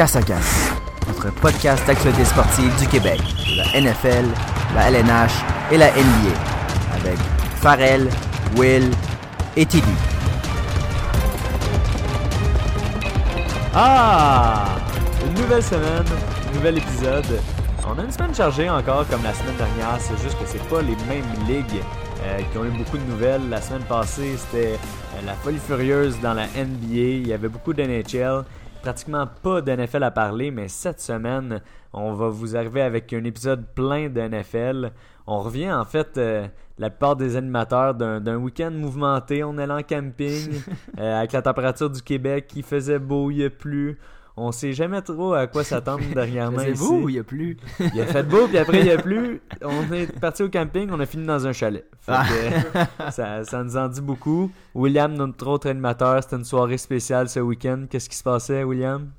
Casse à Casse, notre podcast d'actualité sportive du Québec, de la NFL, la LNH et la NBA, avec Farrell, Will et Tidu. Ah! Une nouvelle semaine, un nouvel épisode. On a une semaine chargée encore comme la semaine dernière, c'est juste que c'est pas les mêmes ligues euh, qui ont eu beaucoup de nouvelles. La semaine passée, c'était euh, la folie furieuse dans la NBA, il y avait beaucoup de NHL, pratiquement pas de NFL à parler, mais cette semaine, on va vous arriver avec un épisode plein de NFL. On revient en fait euh, la plupart des animateurs d'un week-end mouvementé. On est en camping euh, avec la température du Québec qui faisait beau, il n'y a plus. On sait jamais trop à quoi s'attendre dernièrement C'est ici. beau ou il n'y a plus? Il a fait beau, puis après il n'y a plus. On est parti au camping, on a fini dans un chalet. Fait que, ça, ça nous en dit beaucoup. William, notre autre animateur, c'était une soirée spéciale ce week-end. Qu'est-ce qui se passait, William?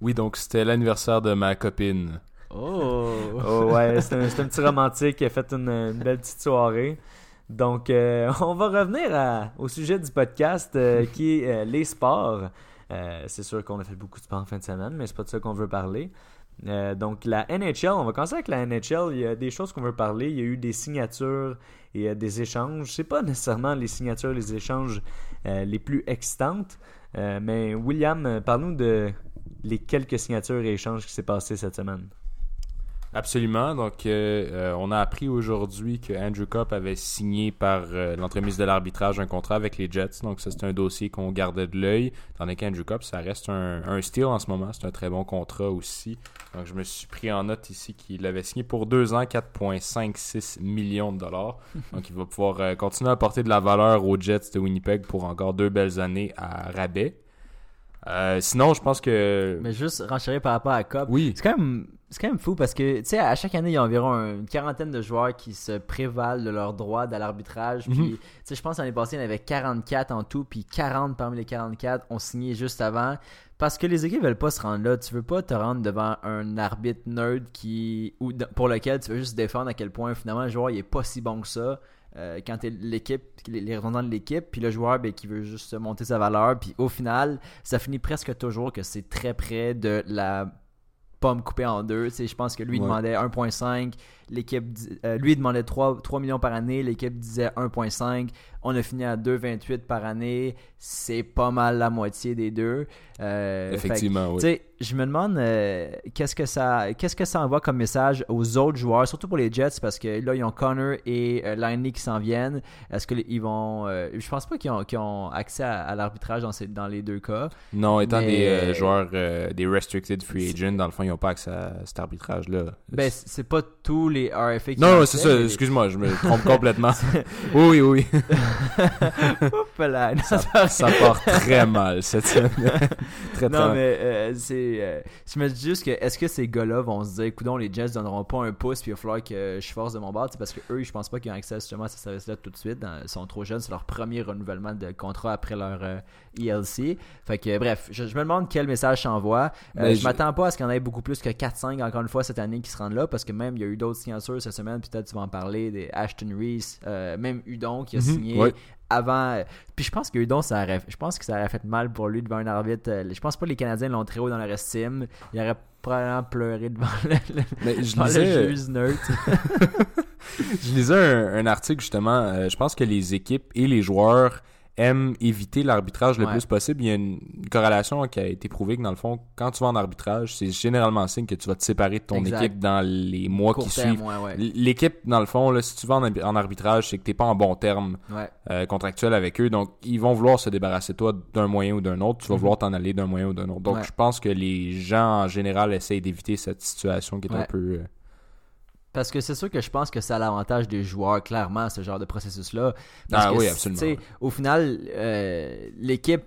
Oui, donc c'était l'anniversaire de ma copine. Oh! Oh ouais, c'est un, petit romantique qui a fait une, une belle petite soirée. Donc, euh, on va revenir à- au sujet du podcast euh, qui est euh, les sports. Euh, c'est sûr qu'on a fait beaucoup de sport en fin de semaine, mais c'est pas de ça qu'on veut parler. Euh, donc, la NHL, on va commencer avec la NHL. Il y a des choses qu'on veut parler. Il y a eu des signatures et euh, des échanges. C'est pas nécessairement les signatures, les échanges les plus excitantes. Mais William, parle-nous de les quelques signatures et échanges qui s'est passé cette semaine. Absolument. Donc, euh, euh, on a appris aujourd'hui que Andrew Kopp avait signé par euh, l'entremise de l'arbitrage un contrat avec les Jets. Donc, ça, c'est un dossier qu'on gardait de l'œil. Tandis qu'Andrew Kopp, ça reste un, un steal en ce moment. C'est un très bon contrat aussi. Donc, je me suis pris en note ici qu'il avait signé pour deux ans 4,56 millions de dollars. Donc, il va pouvoir euh, continuer à apporter de la valeur aux Jets de Winnipeg pour encore deux belles années à rabais. Euh, sinon, je pense que... Mais juste renchérir par rapport à Cobb. Oui. C'est quand même c'est quand même fou parce que tu sais à chaque année il y a environ une quarantaine de joueurs qui se prévalent de leur droit à l'arbitrage. Mhm. puis tu sais je pense l'année passée il y en avait 44 en tout puis 40 parmi les 44 ont signé juste avant. Parce que les équipes veulent pas se rendre là. Tu veux pas te rendre devant un arbitre nerd qui ou pour lequel tu veux juste défendre à quel point finalement le joueur il est pas si bon que ça euh, quand t'es l'équipe les, les représentants de l'équipe puis le joueur ben, qui veut juste monter sa valeur. Puis au final ça finit presque toujours que c'est très près de la pomme coupée en deux. Tu sais, je pense que lui Ouais. demandait 1.5, l'équipe euh, lui il demandait 3, 3 millions par année, l'équipe disait 1.5. On a fini à 2.28 par année. C'est pas mal la moitié des deux. Euh, que, Effectivement, oui. je me demande euh, qu'est-ce que ça qu'est-ce que ça envoie comme message aux autres joueurs, surtout pour les Jets, parce que là, ils ont Connor et Liney qui s'en viennent. Est-ce qu'ils vont. je pense pas qu'ils ont, ont accès à, à l'arbitrage dans, ces- dans les deux cas. Non, étant Mais- des joueurs, des restricted free agents, dans le fond, ils n'ont pas accès à cet arbitrage-là. Ben, c'est pas tous les RFA qui non, c'est ça, les- excuse-moi, je me trompe complètement. oui, oui, oui. Oups là, non, Ça, part très mal cette semaine. très, très Non, mal. mais euh, c'est. euh, je me dis juste que est-ce que ces gars-là vont se dire, écoute, les Jets donneront pas un pouce, puis il va falloir que je force de mon bord, parce que eux, je pense pas qu'ils ont accès justement à ce service-là tout de suite. dans- ils sont trop jeunes, c'est leur premier renouvellement de contrat après leur euh, ELC. Fait que, bref, je, je me demande quel message s'envoie. Euh, je- m'attends pas à ce qu'il y en ait beaucoup plus que 4-5 encore une fois cette année qui se rendent là, parce que même il y a eu d'autres signatures cette semaine, peut-être tu vas en parler, des Ashton Reese, euh, même Udon qui a Mhm, signé ouais. avant. euh, Puis je pense que Udon, ça aurait, je pense que ça aurait fait mal pour lui devant un arbitre. Euh, Je pense pas que les Canadiens l'ont très haut dans leur estime. Il aurait probablement pleuré devant le, le- Mais je devant le lisais, juge neutre. je lisais un, un article justement. euh, je pense que les équipes et les joueurs aiment éviter l'arbitrage le Ouais. plus possible. Il y a une, corrélation qui a été prouvée que dans le fond, quand tu vas en arbitrage, c'est généralement signe que tu vas te séparer de ton Exact. équipe dans les mois Court qui terme, suivent. ouais, ouais. L'équipe, dans le fond, là, si tu vas en, arbitrage, c'est que t'es pas en bon terme euh, contractuel avec eux. Donc, ils vont vouloir se débarrasser de toi d'un moyen ou d'un autre. Tu vas Mhm. vouloir t'en aller d'un moyen ou d'un autre. Donc, je pense que les gens, en général, essayent d'éviter cette situation qui est un peu... euh, Parce que c'est sûr que je pense que c'est à l'avantage des joueurs, clairement, ce genre de processus-là. Parce Ah que, oui, absolument, tu sais, ouais. Au final, euh, l'équipe,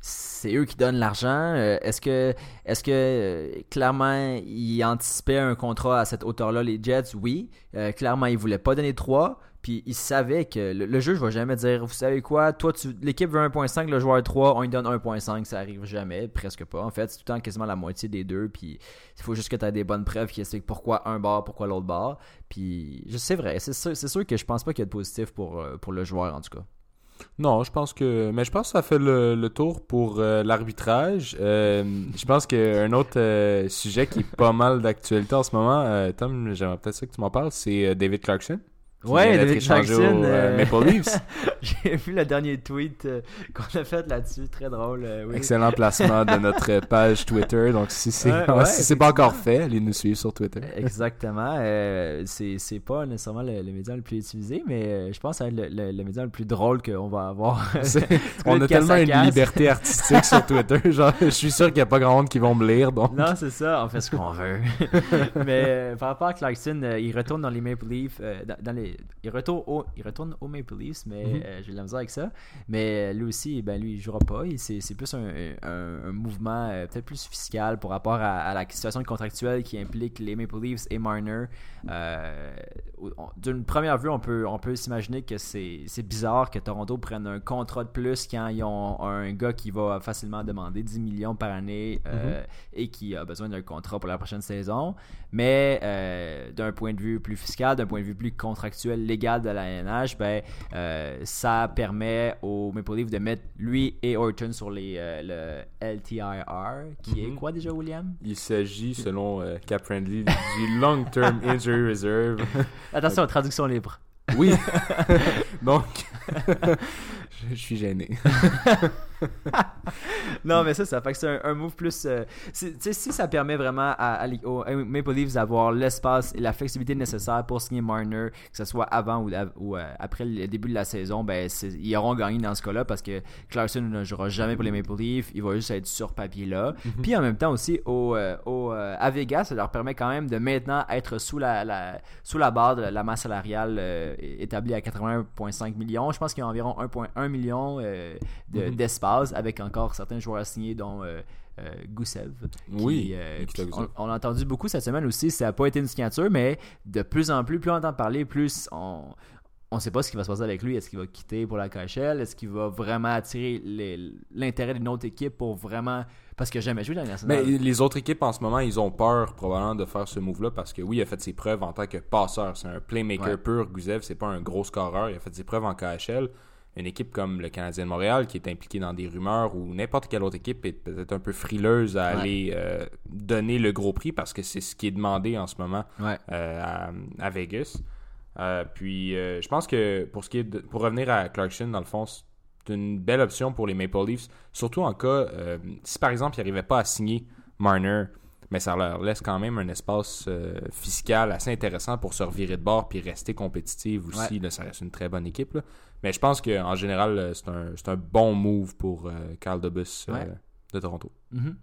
c'est eux qui donnent l'argent. Euh, est-ce que, est-ce que euh, clairement, ils anticipaient un contrat à cette hauteur-là, les Jets? Oui. Clairement, ils voulaient pas donner 3. Puis ils savaient que le, le juge va jamais dire Vous savez quoi, toi, tu, l'équipe veut 1.5, le joueur 3, on lui donne 1.5. Ça arrive jamais, presque pas. En fait, c'est tout le temps quasiment la moitié des deux. Puis il faut juste que tu aies des bonnes preuves qui expliquent pourquoi un bar, pourquoi l'autre bar. Puis c'est vrai, c'est sûr, sûr que je pense pas qu'il y a de positif pour, euh, pour le joueur en tout cas. Non, je pense que. Mais je pense que ça fait le, tour pour euh, l'arbitrage. Euh, je pense qu'un autre sujet qui est pas mal d'actualité en ce moment, Tom, j'aimerais peut-être ça que tu m'en parles, c'est David Clarkson. Ouais, David au, euh, euh, Maple Leafs. J'ai vu le dernier tweet euh, qu'on a fait là-dessus, très drôle. euh, oui. Excellent placement de notre page Twitter. Donc, si c'est Ouais, si pas encore fait, allez nous suivre sur Twitter. Exactement. C'est pas nécessairement le, le média le plus utilisé, mais je pense que ça va être le, le- le média le plus drôle qu'on va avoir. On a tellement une liberté artistique sur Twitter. Genre, je suis sûr qu'il n'y a pas grand monde qui vont me lire. Donc, Non, c'est ça, on fait ce qu'on veut. mais par rapport à Clarkson, il retourne dans les Maple Leafs. dans, dans les, il, retourne au, il retourne au Maple Leafs, mais Mhm. euh, j'ai de la misère avec ça. Mais euh, lui aussi, ben, lui, il jouera pas. C'est plus un, un- un mouvement euh, peut-être plus fiscal par rapport à, à la situation contractuelle qui implique les Maple Leafs et Marner. Euh, D'une première vue, on peut, on peut s'imaginer que c'est bizarre que Toronto prenne un contrat de plus quand ils ont un gars qui va facilement demander 10 millions par année euh, et qui a besoin d'un contrat pour la prochaine saison. Mais d'un point de vue plus fiscal, d'un point de vue plus contractuel, légal de la NH, ben, euh, ça permet au Maple Leaf de mettre lui et Orton sur les, euh, le LTIR, qui est Mhm. quoi déjà, William? Il s'agit, selon euh, Cap Friendly, du Long Term Injury Reserve. Attention, traduction libre. Oui. Donc, je suis gêné. non, mais ça, ça fait que c'est un, un move plus. euh, si ça permet vraiment à, aux Maple Leafs d'avoir l'espace et la flexibilité nécessaire pour signer Marner, que ce soit avant ou, euh, après le début de la saison, ben, ils auront gagné dans ce cas-là parce que Clarkson ne jouera jamais pour les Maple Leafs. Il va juste être sur papier là. Puis en même temps aussi, au, euh, au, euh, à Vegas, ça leur permet quand même de maintenant être sous la, la- sous la barre de la masse salariale euh, établie à 81,5 millions. Je pense qu'il y a environ 1,1 million euh, de- Mhm. Avec encore certains joueurs signés, dont euh, euh, qui, Oui, euh, on, on a entendu beaucoup cette semaine aussi. Ça n'a pas été une signature, mais de plus en plus, plus on entend parler, plus on. On sait pas ce qui va se passer avec lui. Est-ce qu'il va quitter pour la KHL? Est-ce qu'il va vraiment attirer l'intérêt d'une autre équipe pour vraiment. Parce qu'il n'a jamais joué dans la. Mais les autres équipes en ce moment, ils ont peur probablement de faire ce move-là parce que oui, il a fait ses preuves en tant que passeur. C'est un playmaker Ouais. pur. Guzev, c'est pas un gros scoreur. Il a fait ses preuves en KHL. Une équipe comme le Canadien de Montréal qui est impliquée dans des rumeurs ou n'importe quelle autre équipe est peut-être un peu frileuse à Ouais. aller euh, donner le gros prix parce que c'est ce qui est demandé en ce moment Ouais. euh, à, à Vegas. Euh, puis je pense que pour ce qui est de- pour revenir à Clarkson, dans le fond, c'est une belle option pour les Maple Leafs, surtout en cas si par exemple ils n'arrivaient pas à signer Marner, mais ça leur laisse quand même un espace fiscal assez intéressant pour se revirer de bord puis rester compétitif aussi. Là, ça reste une très bonne équipe. là. Mais je pense qu'en général, euh, c'est un, c'est un bon move pour euh, Carl Debus euh, Ouais. de Toronto. Mhm.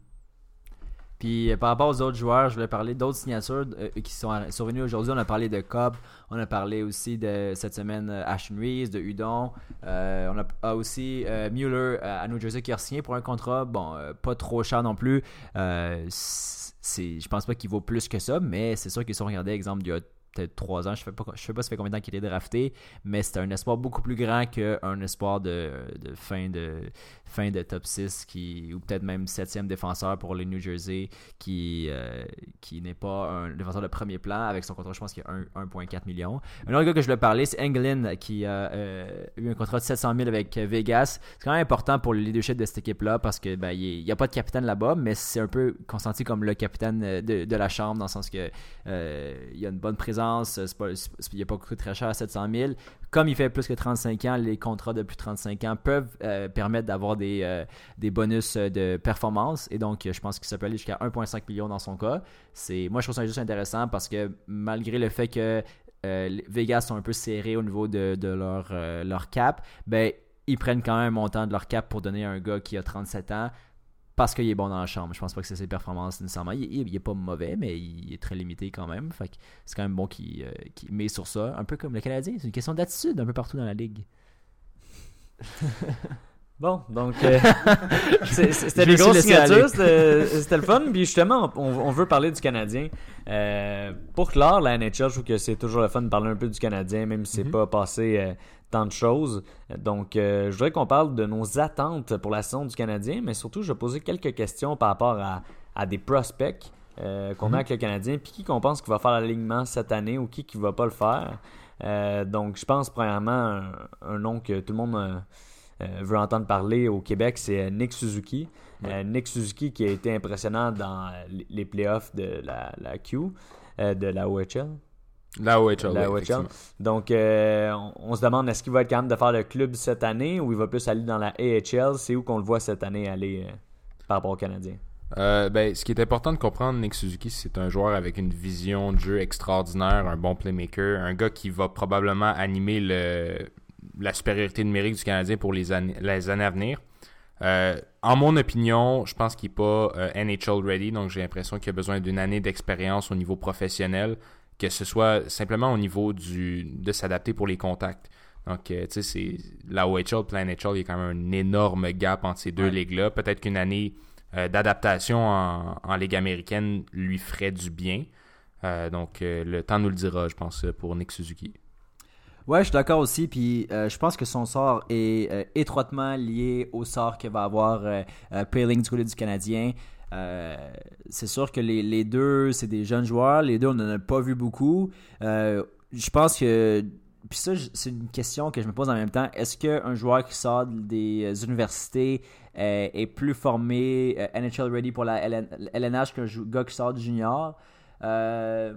Puis euh, par rapport aux autres joueurs, je voulais parler d'autres signatures euh, qui sont survenues aujourd'hui. On a parlé de Cobb, on a parlé aussi de cette semaine euh, Ashton Reeves, de Udon. Euh, on a, a aussi euh, Mueller euh, à New Jersey qui a signé pour un contrat, bon, euh, pas trop cher non plus. Euh, je pense pas qu'il vaut plus que ça, mais c'est sûr qu'ils sont regardés, exemple, il y a peut-être 3 ans, je ne sais pas, je sais pas ça fait combien de temps qu'il était drafté, mais c'était un espoir beaucoup plus grand qu'un espoir de, fin de fin de top 6 qui, ou peut-être même septième défenseur pour les New Jersey qui, euh, qui n'est pas un défenseur de premier plan. Avec son contrat je pense qu'il y a un- 1.4 million un autre gars que je voulais parler c'est Engelin qui a euh, eu un contrat de 700 000 avec Vegas. C'est quand même important pour le leadership de cette équipe là parce que ben, il n'y a pas de capitaine là-bas mais c'est un peu consenti comme le capitaine euh, de, de la chambre dans le sens que euh, il y a une bonne présence c'est- il n'a pas coûté très cher à 700 000 comme il fait plus que 35 ans, les contrats de plus de 35 ans peuvent euh, permettre d'avoir des, euh, des bonus euh, de performance. Et donc, euh, je pense que ça peut aller jusqu'à 1,5 million dans son cas. C'est, moi, je trouve ça juste intéressant parce que malgré le fait que euh, Vegas sont un peu serrés au niveau de, de leur, euh, leur cap, ben, ils prennent quand même un montant de leur cap pour donner à un gars qui a 37 ans parce qu'il est bon dans la chambre. Je pense pas que c'est ses performances nécessairement. Il, il- il est pas mauvais, mais il est très limité quand même. Fait que c'est quand même bon qu'il euh, met sur ça. Un peu comme le Canadien. C'est une question d'attitude un peu partout dans la ligue. Bon, donc euh, c'était des grosses signatures, aller. c'était le fun. Puis justement, on, on veut parler du Canadien. Euh, pour clore la NHL, je trouve que c'est toujours le fun de parler un peu du Canadien, même si c'est Mhm. pas passé euh, tant de choses. Donc, euh, je voudrais qu'on parle de nos attentes pour la saison du Canadien, mais surtout, je vais poser quelques questions par rapport à, à des prospects euh, qu'on Mhm. a avec le Canadien, puis qui qu'on pense qui va faire l'alignement cette année ou qui qui va pas le faire. Euh, donc, je pense, premièrement, un, un nom que tout le monde veut entendre parler au Québec, c'est Nick Suzuki. Ouais. Nick Suzuki qui a été impressionnant dans les- playoffs de la, la Q, de la OHL. La OHL. La. Donc, euh, on, on se demande est-ce qu'il va être capable de faire le club cette année ou il va plus aller dans la AHL. C'est où qu'on le voit cette année aller euh, par rapport aux Canadiens. Euh, ben, ce qui est important de comprendre, Nick Suzuki, c'est un joueur avec une vision de jeu extraordinaire, un bon playmaker, un gars qui va probablement animer le, la supériorité numérique du Canadien pour les années, les années à venir. Euh, en mon opinion, je pense qu'il n'est pas euh, NHL ready, donc j'ai l'impression qu'il a besoin d'une année d'expérience au niveau professionnel, que ce soit simplement au niveau du, de s'adapter pour les contacts. Donc, euh, tu sais, c'est la OHL, plein NHL, il y a quand même un énorme gap entre ces deux Ouais. ligues-là. Peut-être qu'une année euh, d'adaptation en, en Ligue américaine lui ferait du bien. Euh, donc, le temps nous le dira, je pense, pour Nick Suzuki. Ouais, je suis d'accord aussi. Puis euh, je pense que son sort est euh, étroitement lié au sort que va avoir euh, du côté du Canadien. Euh, c'est sûr que les, deux, c'est des jeunes joueurs. Les deux, on n'en a pas vu beaucoup. Euh, je pense que. Puis ça, c'est une question que je me pose en même temps. Est-ce qu'un joueur qui sort des euh, universités est plus formé NHL ready pour la LN LNH qu'un gars qui sort du junior? Je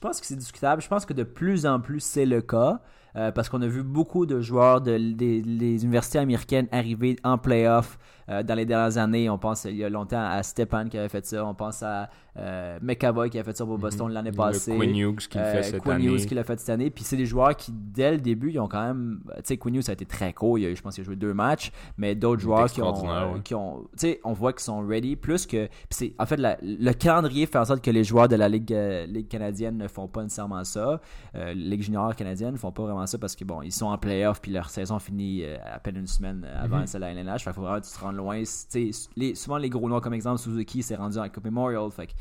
pense que c'est discutable. Je pense que de plus en plus c'est le cas. Euh, parce qu'on a vu beaucoup de joueurs de, des, des universités américaines arriver en playoff euh, dans les dernières années. On pense il y a longtemps à Stepan qui avait fait ça. On pense à euh, McAvoy qui a fait ça pour Boston l'année passée. Mhm. Quinn Hughes qui Euh, fait cette Quinn année. Hughes qui l'a fait cette année. Puis c'est des joueurs qui, dès le début, ils ont quand même. Tu sais, Quinn Hughes a été très court. Il a, je pense qu'il a joué deux matchs. Mais d'autres joueurs qui ont. extraordinaire, ouais. qui ont tu sais, on voit qu'ils sont ready. Plus que. c'est, en fait, la- le calendrier fait en sorte que les joueurs de la Ligue, Ligue canadienne ne font pas nécessairement ça. Ligue junior canadienne ne font pas vraiment ça parce que, bon, ils sont en playoff. Puis leur saison finit euh, à peine une semaine avant Mhm. celle de la LNH. Fait faut vraiment que tu te rendes loin. Les, souvent, les gros noirs, comme exemple, Suzuki s'est rendu en Coupe Memorial. Fait que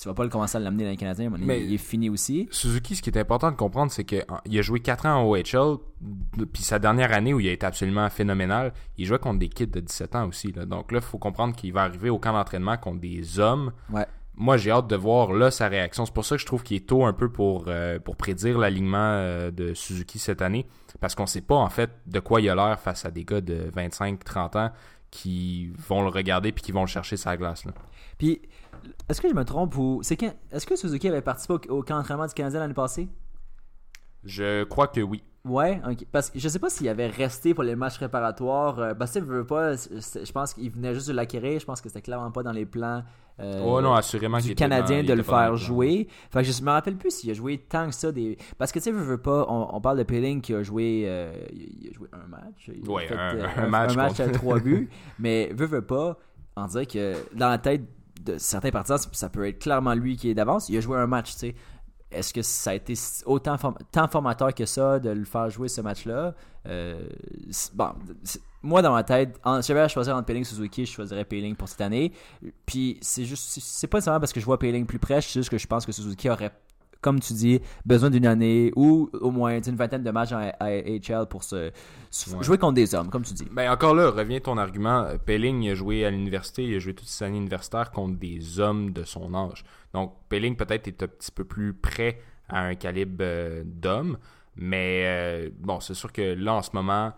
tu vas pas le commencer à l'amener dans les Canadiens. Mais- il est fini aussi. Suzuki, ce qui est important de comprendre, c'est qu'il a joué 4 ans en OHL, puis sa dernière année où il a été absolument phénoménal, il jouait contre des kids de 17 ans aussi. là. Donc là, il faut comprendre qu'il va arriver au camp d'entraînement contre des hommes. Ouais. Moi, j'ai hâte de voir là sa réaction. C'est pour ça que je trouve qu'il est tôt un peu pour, euh, pour prédire l'alignement euh, de Suzuki cette année, parce qu'on sait pas en fait de quoi il a l'air face à des gars de 25-30 ans qui vont le regarder puis qui vont le chercher la glace. Là. Puis, est-ce que je me trompe ou. C'est quand... Est-ce que Suzuki avait participé au, au camp d'entraînement du Canadien l'année passée? Je crois que oui. Ouais. Parce que je sais pas s'il avait resté pour les matchs préparatoires. Euh, parce que veut pas. Je pense qu'il venait juste de l'acquérir. Je pense que c'était clairement pas dans les plans. euh, oh non, assurément du Canadien dans- de le faire jouer. Fait que je me rappelle plus s'il a joué tant que ça des parce que tu sais veux pas on, on parle de Peeling qui a joué euh, il a joué un match, il a Ouais, fait, un- euh, un match contre- à trois buts, mais veut veut pas on dirait que dans la tête de certains partisans ça peut être clairement lui qui est d'avance, il a joué un match, tu sais. Est-ce que ça a été autant tant formateur que ça de le faire jouer ce match-là? Euh, bon, moi dans ma tête, si j'avais à choisir entre Peeling et Suzuki, je choisirais Peeling pour cette année. Puis c'est juste, c'est- pas nécessairement parce que je vois Peeling plus près, c'est juste que je pense que Suzuki aurait, comme tu dis, besoin d'une année ou au moins tu sais, une vingtaine de matchs en AHL pour se, se- Ouais. jouer contre des hommes, comme tu dis. Ben encore là, revient ton argument. Pelling a joué à l'université, il a joué toutes ses années universitaires contre des hommes de son âge. Donc Pelling peut-être est un petit peu plus près à un calibre euh, d'homme, mais euh, bon, c'est sûr que là en ce moment,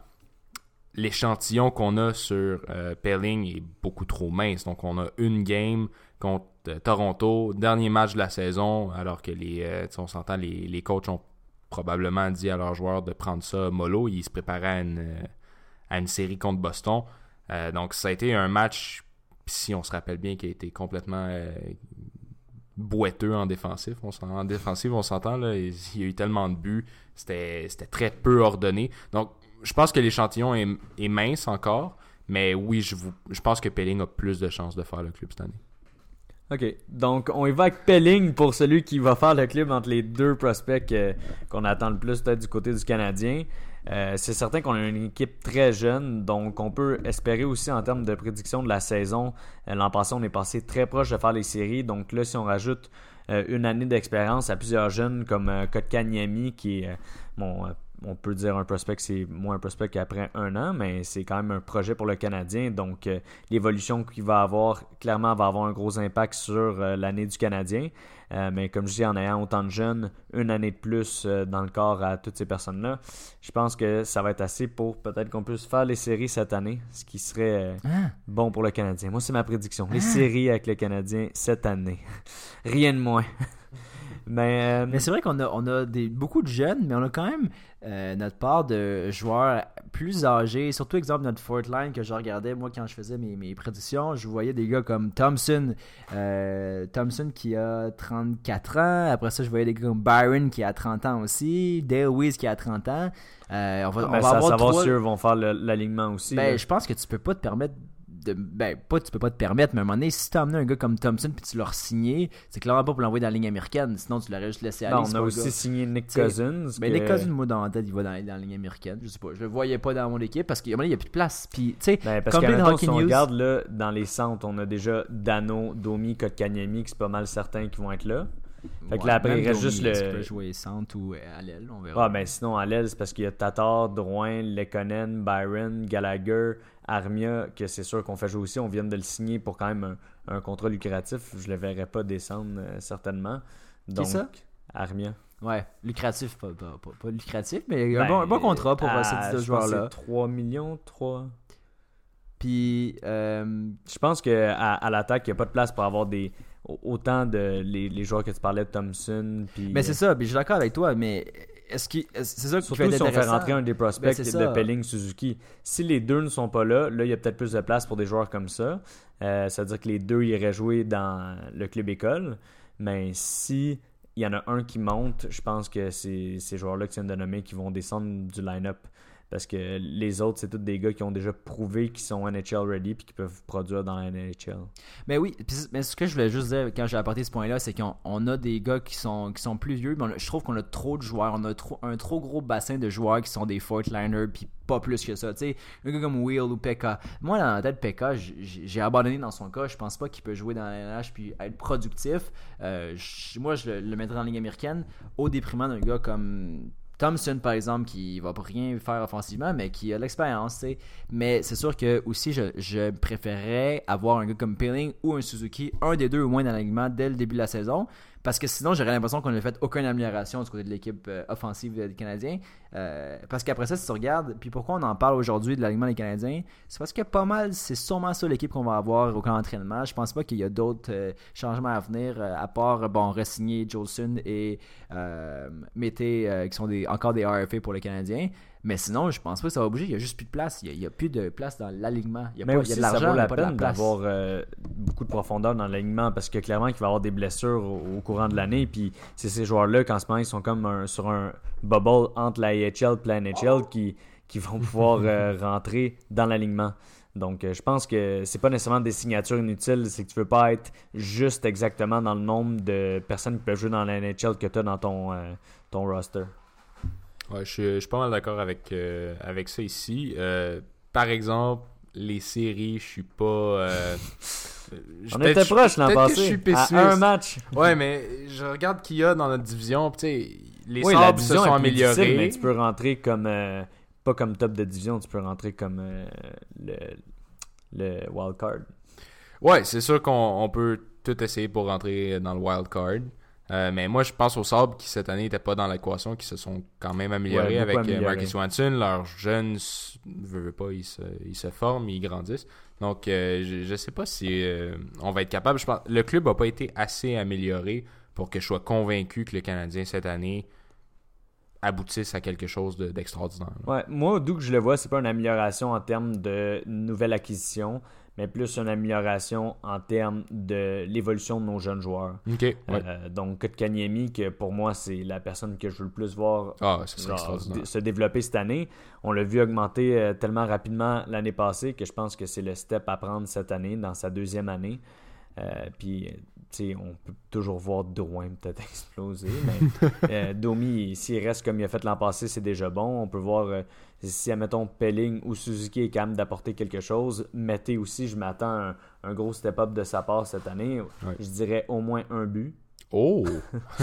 l'échantillon qu'on a sur euh, Pelling est beaucoup trop mince. Donc on a une game contre euh, Toronto, dernier match de la saison, alors que les, euh, on s'entend, les, les coachs ont probablement dit à leurs joueurs de prendre ça mollo. Ils se préparaient à une, euh, à une série contre Boston. Donc ça a été un match, si on se rappelle bien, qui a été complètement boiteux en défensif. On s'en- en défensive, on s'entend, il y a eu tellement de buts, c'était très peu ordonné. Donc je pense que l'échantillon est, est mince encore, mais oui, je, vous, je pense que Pelling a plus de chances de faire le club cette année. Ok, donc on y va avec Pelling pour celui qui va faire le club entre les deux prospects euh, qu'on attend le plus peut-être du côté du Canadien. Euh, c'est certain qu'on a une équipe très jeune, donc on peut espérer aussi en termes de prédiction de la saison. Euh, L'an passé, on est passé très proche de faire les séries, donc là, si on rajoute une année d'expérience à plusieurs jeunes comme Kotkaniemi, qui est mon, on peut dire un prospect, c'est moins un prospect qu'après un an, mais c'est quand même un projet pour le Canadien. Donc, euh, l'évolution qu'il va avoir, clairement, va avoir un gros impact sur euh, l'année du Canadien. Euh, mais comme je dis, en ayant autant de jeunes, une année de plus dans le corps à toutes ces personnes-là, je pense que ça va être assez pour peut-être qu'on puisse faire les séries cette année, ce qui serait Ah. bon pour le Canadien. Moi, c'est ma prédiction. Les Ah. séries avec le Canadien cette année. Rien de moins. Mais, euh, Mais c'est vrai qu'on a, on a des, beaucoup de jeunes, mais on a quand même euh, notre part de joueurs plus âgés. Surtout, exemple, notre fourth line que je regardais, moi, quand je faisais mes, mes prédictions, je voyais des gars comme Thompson. euh, Thompson qui a 34 ans. Après ça, je voyais des gars comme Byron qui a 30 ans aussi. Dale Weiss qui a 30 ans. Euh, on va, on ben, va ça, avoir savoir trois- si eux vont faire l'alignement aussi. ben, je pense que tu peux pas te permettre de. Ben, pas tu peux pas te permettre, mais à un moment donné, si t'as amené un gars comme Thompson puis tu l'as signé, c'est clairement pas pour l'envoyer dans la ligne américaine. Sinon, tu l'aurais juste laissé aller. Ben, c'est on a aussi gars. signé Nick Cousins. Ben, que- les Cousins, moi, dans la tête, il va dans, dans la ligne américaine. Je sais pas. Je le voyais pas dans mon équipe parce qu'il y a plus de place. Puis, tu sais, Ben, parce que si on regarde là, dans les centres, on a déjà Dano, Domi, Kotkaniemi, qui c'est pas mal certains qui vont être là. Fait que là, après, il reste Domi, juste le- qu'il peut jouer centre ou euh, à l'aile, on verra. Ah, ben sinon, à l'aile, c'est parce qu'il y a Tatar, Drouin, Lekonen, Byron, Gallagher, Armia, que c'est sûr qu'on fait jouer aussi. On vient de le signer pour quand même un, un contrat lucratif. Je le verrais pas descendre, euh, certainement. Donc, ça? Armia. Ouais, lucratif, pas, pas, pas- pas lucratif, mais un, Ben, bon, un bon contrat pour à- euh, ce pense que joueur-là. c'est 3 millions, 3... Puis, euh, Je pense qu'à à, l'attaque, il n'y a pas de place pour avoir des autant de les, les joueurs que tu parlais de Thompson. Puis, mais c'est ça, puis je suis d'accord avec toi, mais est-ce c'est ça qui Surtout être si on fait rentrer un des prospects Ben, de Pelling Suzuki. Si les deux ne sont pas là, là, il y a peut-être plus de place pour des joueurs comme ça. Euh, C'est-à-dire que les deux iraient jouer dans le club école. Mais si il y en a un qui monte, je pense que c'est ces joueurs-là que tu viens de nommer qui vont descendre du line-up. Parce que les autres, c'est tous des gars qui ont déjà prouvé qu'ils sont NHL ready puis qui peuvent produire dans la NHL. Mais oui, mais ce que je voulais juste dire quand j'ai apporté ce point-là, c'est qu'on on a des gars qui sont, qui sont plus vieux, mais je trouve qu'on a trop de joueurs. On a un trop gros bassin de joueurs qui sont des fourth-liners, puis pas plus que ça. Tu sais, un gars comme Will ou Pekka. Moi, dans la tête, Pekka, j'ai abandonné dans son cas. Je pense pas qu'il peut jouer dans la NH puis être productif. Euh, moi, je le, le mettrais la ligne américaine au déprimant d'un gars comme. Thompson, par exemple, qui va rien faire offensivement, mais qui a l'expérience. Mais c'est sûr que aussi, je, je préférerais avoir un gars comme Peeling ou un Suzuki, un des deux au moins dans l'alignement dès le début de la saison. Parce que sinon, j'aurais l'impression qu'on n'a fait aucune amélioration du côté de l'équipe euh, offensive des Canadiens. Euh, parce qu'après ça, si tu regardes, puis pourquoi on en parle aujourd'hui de l'alignement des Canadiens, c'est parce que pas mal, c'est sûrement ça l'équipe qu'on va avoir au camp d'entraînement. Je pense pas qu'il y a d'autres euh, changements à venir, à part, bon, re-signer Jolson et Mété, qui sont encore des RFA pour les Canadiens. Mais sinon, je pense pas que ça va bouger. Il y a juste plus de place. Il y a, il plus de place dans l'alignement. Il y a, Mais pas, aussi, il y a de ça l'argent, vaut mais la pas peine d'avoir euh, beaucoup de profondeur dans l'alignement parce que clairement qu'il va y avoir des blessures au, au courant de l'année. Puis c'est ces joueurs-là qu'en ce moment ils sont comme un- sur un bubble entre la AHL et la NHL qui, qui vont pouvoir euh, rentrer dans l'alignement. Donc euh, je pense que c'est pas nécessairement des signatures inutiles, c'est que tu veux pas être juste exactement dans le nombre de personnes qui peuvent jouer dans la NHL que tu as dans ton, ton roster. Ouais, je suis, je suis pas mal d'accord avec, euh, avec ça ici. Euh, par exemple, les séries, je suis pas. euh, je- On était proche l'an que je passé. suis pessimiste. À un match. Ouais, mais je regarde qu'il y a dans notre division. les Oui, la se division sont est améliorés. mais tu peux rentrer comme pas comme top de division, tu peux rentrer comme le, le wild card. Ouais, c'est sûr qu'on on peut tout essayer pour rentrer dans le wild card. Euh, mais moi, je pense aux Sabres qui cette année n'étaient pas dans l'équation, qui se sont quand même améliorés Ouais, avec euh. Marcus Swanson. Leurs jeunes, veut, veut pas, ils se, ils se forment, ils grandissent. Donc, euh, je, je sais pas si euh, on va être capable. Je pense, le club n'a pas été assez amélioré pour que je sois convaincu que le Canadien cette année aboutisse à quelque chose de- d'extraordinaire. Ouais, moi, d'où que je le vois, c'est pas une amélioration en termes de nouvelle acquisition, mais plus une amélioration en termes de l'évolution de nos jeunes joueurs. Ouais. Euh, donc, Kotkaniemi, que pour moi, c'est la personne que je veux le plus voir ah, genre, se développer cette année. On l'a vu augmenter euh, tellement rapidement l'année passée que je pense que c'est le step à prendre cette année, dans sa deuxième année. Euh, puis, tu sais, on peut toujours voir Drouin peut-être exploser, mais Domi, s'il reste comme il a fait l'an passé, c'est déjà bon. On peut voir si, admettons, Pelling ou Suzuki est capable d'apporter quelque chose. Mettez aussi, je m'attends un, un gros step-up de sa part cette année. Je dirais au moins un but. Oh!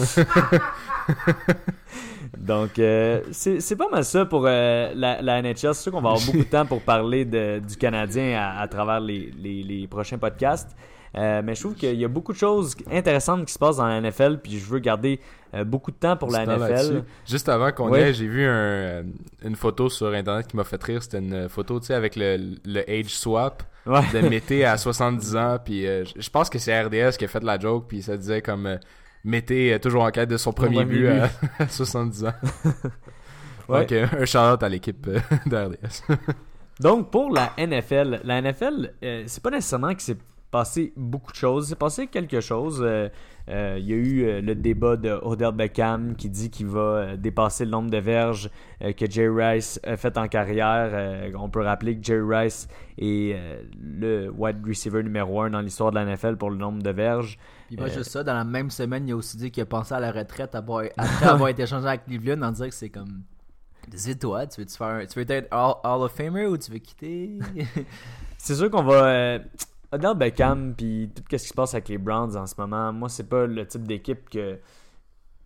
Donc, euh, c'est c'est pas mal ça pour euh, la, la NHL. C'est sûr qu'on va avoir beaucoup de temps pour parler de- du Canadien à, à travers les, les- les prochains podcasts. Euh, mais je trouve qu'il y a beaucoup de choses intéressantes qui se passent dans la NFL, puis je veux garder euh, beaucoup de temps pour la. NFL. Juste avant qu'on y aille, j'ai vu un, euh, une photo sur internet qui m'a fait rire. C'était une photo, tu sais, avec le, le age swap Ouais. de Mété à 70 ans. Puis euh, je pense que c'est RDS qui a fait la joke. Puis ça disait comme euh, Mété est toujours en quête de son premier but but. à, à 70 ans. Ouais. Donc, un shout-out à l'équipe de RDS. Donc, pour la NFL, la NFL, c'est pas nécessairement que c'est passé beaucoup de choses. C'est passé quelque chose. Euh, Il y a eu euh, le débat de Odell Beckham qui dit qu'il va euh, dépasser le nombre de verges euh, que Jerry Rice a fait en carrière. Euh, on peut rappeler que Jerry Rice est euh, le wide receiver numéro 1 dans l'histoire de la NFL pour le nombre de verges. Puis pas Euh, juste ça, dans la même semaine, il a aussi dit qu'il a pensé à la retraite après, avoir été échangé avec Cleveland en disant que c'est comme. Décide-toi, tu veux, -tu, faire un- tu veux être Hall, Hall of Famer ou tu veux quitter? C'est sûr qu'on va. Odell Beckham, puis tout ce qui se passe avec les Browns en ce moment, moi, c'est pas le type d'équipe que,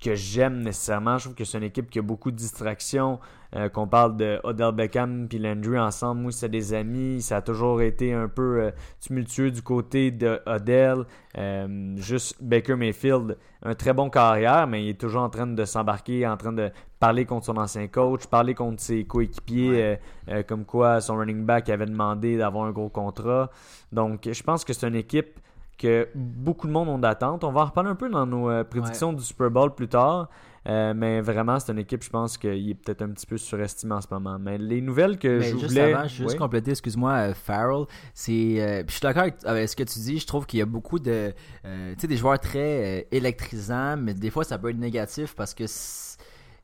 que j'aime nécessairement. Je trouve que c'est une équipe qui a beaucoup de distractions. Euh, qu'on parle de Odell Beckham puis Landry ensemble, moi, c'est des amis. Ça a toujours été un peu euh, tumultueux du côté de Odell. Euh, juste Baker Mayfield, un très bon carrière, mais il est toujours en train de s'embarquer, en train de parler contre son ancien coach, parler contre ses coéquipiers, euh, comme quoi son running back avait demandé d'avoir un gros contrat. Donc, je pense que c'est une équipe que beaucoup de monde ont d'attente. On va en reparler un peu dans nos prédictions du Super Bowl plus tard. Euh, mais vraiment, c'est une équipe, je pense qu'il est peut-être un petit peu surestimé en ce moment. Mais les nouvelles que Mais je juste voulais... avant, je veux juste compléter, excuse-moi, euh, Farrell. C'est, euh, je suis d'accord avec, avec ce que tu dis. Je trouve qu'il y a beaucoup de, euh, tu sais, des joueurs très électrisants, mais des fois ça peut être négatif parce que, tu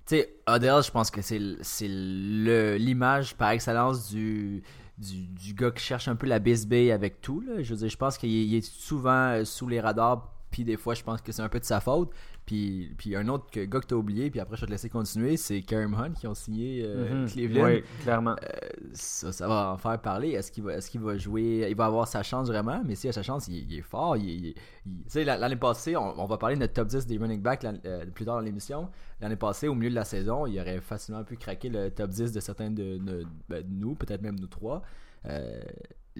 sais, Odell, je pense que c'est, l'image par excellence du, du, du gars qui cherche un peu la bisbille avec tout. Là. Je veux dire, je pense qu'il est, souvent sous les radars. Puis des fois, je pense que c'est un peu de sa faute. Puis, puis un autre que- gars que t'as oublié, puis après je vais te laisser continuer, c'est Kareem Hunt qui ont signé euh, Mhm. Cleveland Oui, clairement. ça, ça va en faire parler. Est-ce qu'il va, qu'il va jouer? Il va avoir sa chance vraiment, mais s'il a sa chance, il, il est fort. Il, tu sais, la- l'année passée, on, on va parler de notre top 10 des running backs euh, plus tard dans l'émission. L'année passée, au milieu de la saison, il aurait facilement pu craquer le top 10 de certains de, de- ben, de nous, peut-être même nous trois.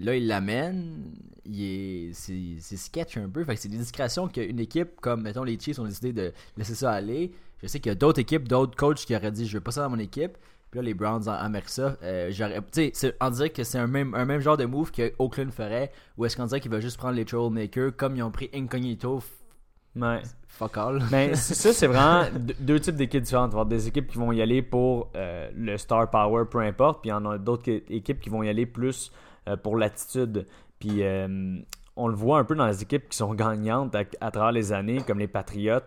Là, il l'amène. Il est, c'est, c'est sketch un peu. Fait que c'est des discrétions qu'une équipe comme, mettons, les Chiefs ont décidé de laisser ça aller. Je sais qu'il y a d'autres équipes, d'autres coachs qui auraient dit Je veux pas ça dans mon équipe. Puis là, les Browns en Amérique ça. Euh, on dirait que c'est un même, un même genre de move que Oakland ferait. Ou est-ce qu'on dirait qu'il va juste prendre les trollmakers comme ils ont pris Incognito, Ouais. fuck all. Mais ça, c'est vraiment deux- types d'équipes différentes. Il des équipes qui vont y aller pour euh, le star power, peu importe. Puis il y en a d'autres qui- équipes qui vont y aller plus pour l'attitude. Puis euh, on le voit un peu dans les équipes qui sont gagnantes à, à travers les années, comme les Patriots.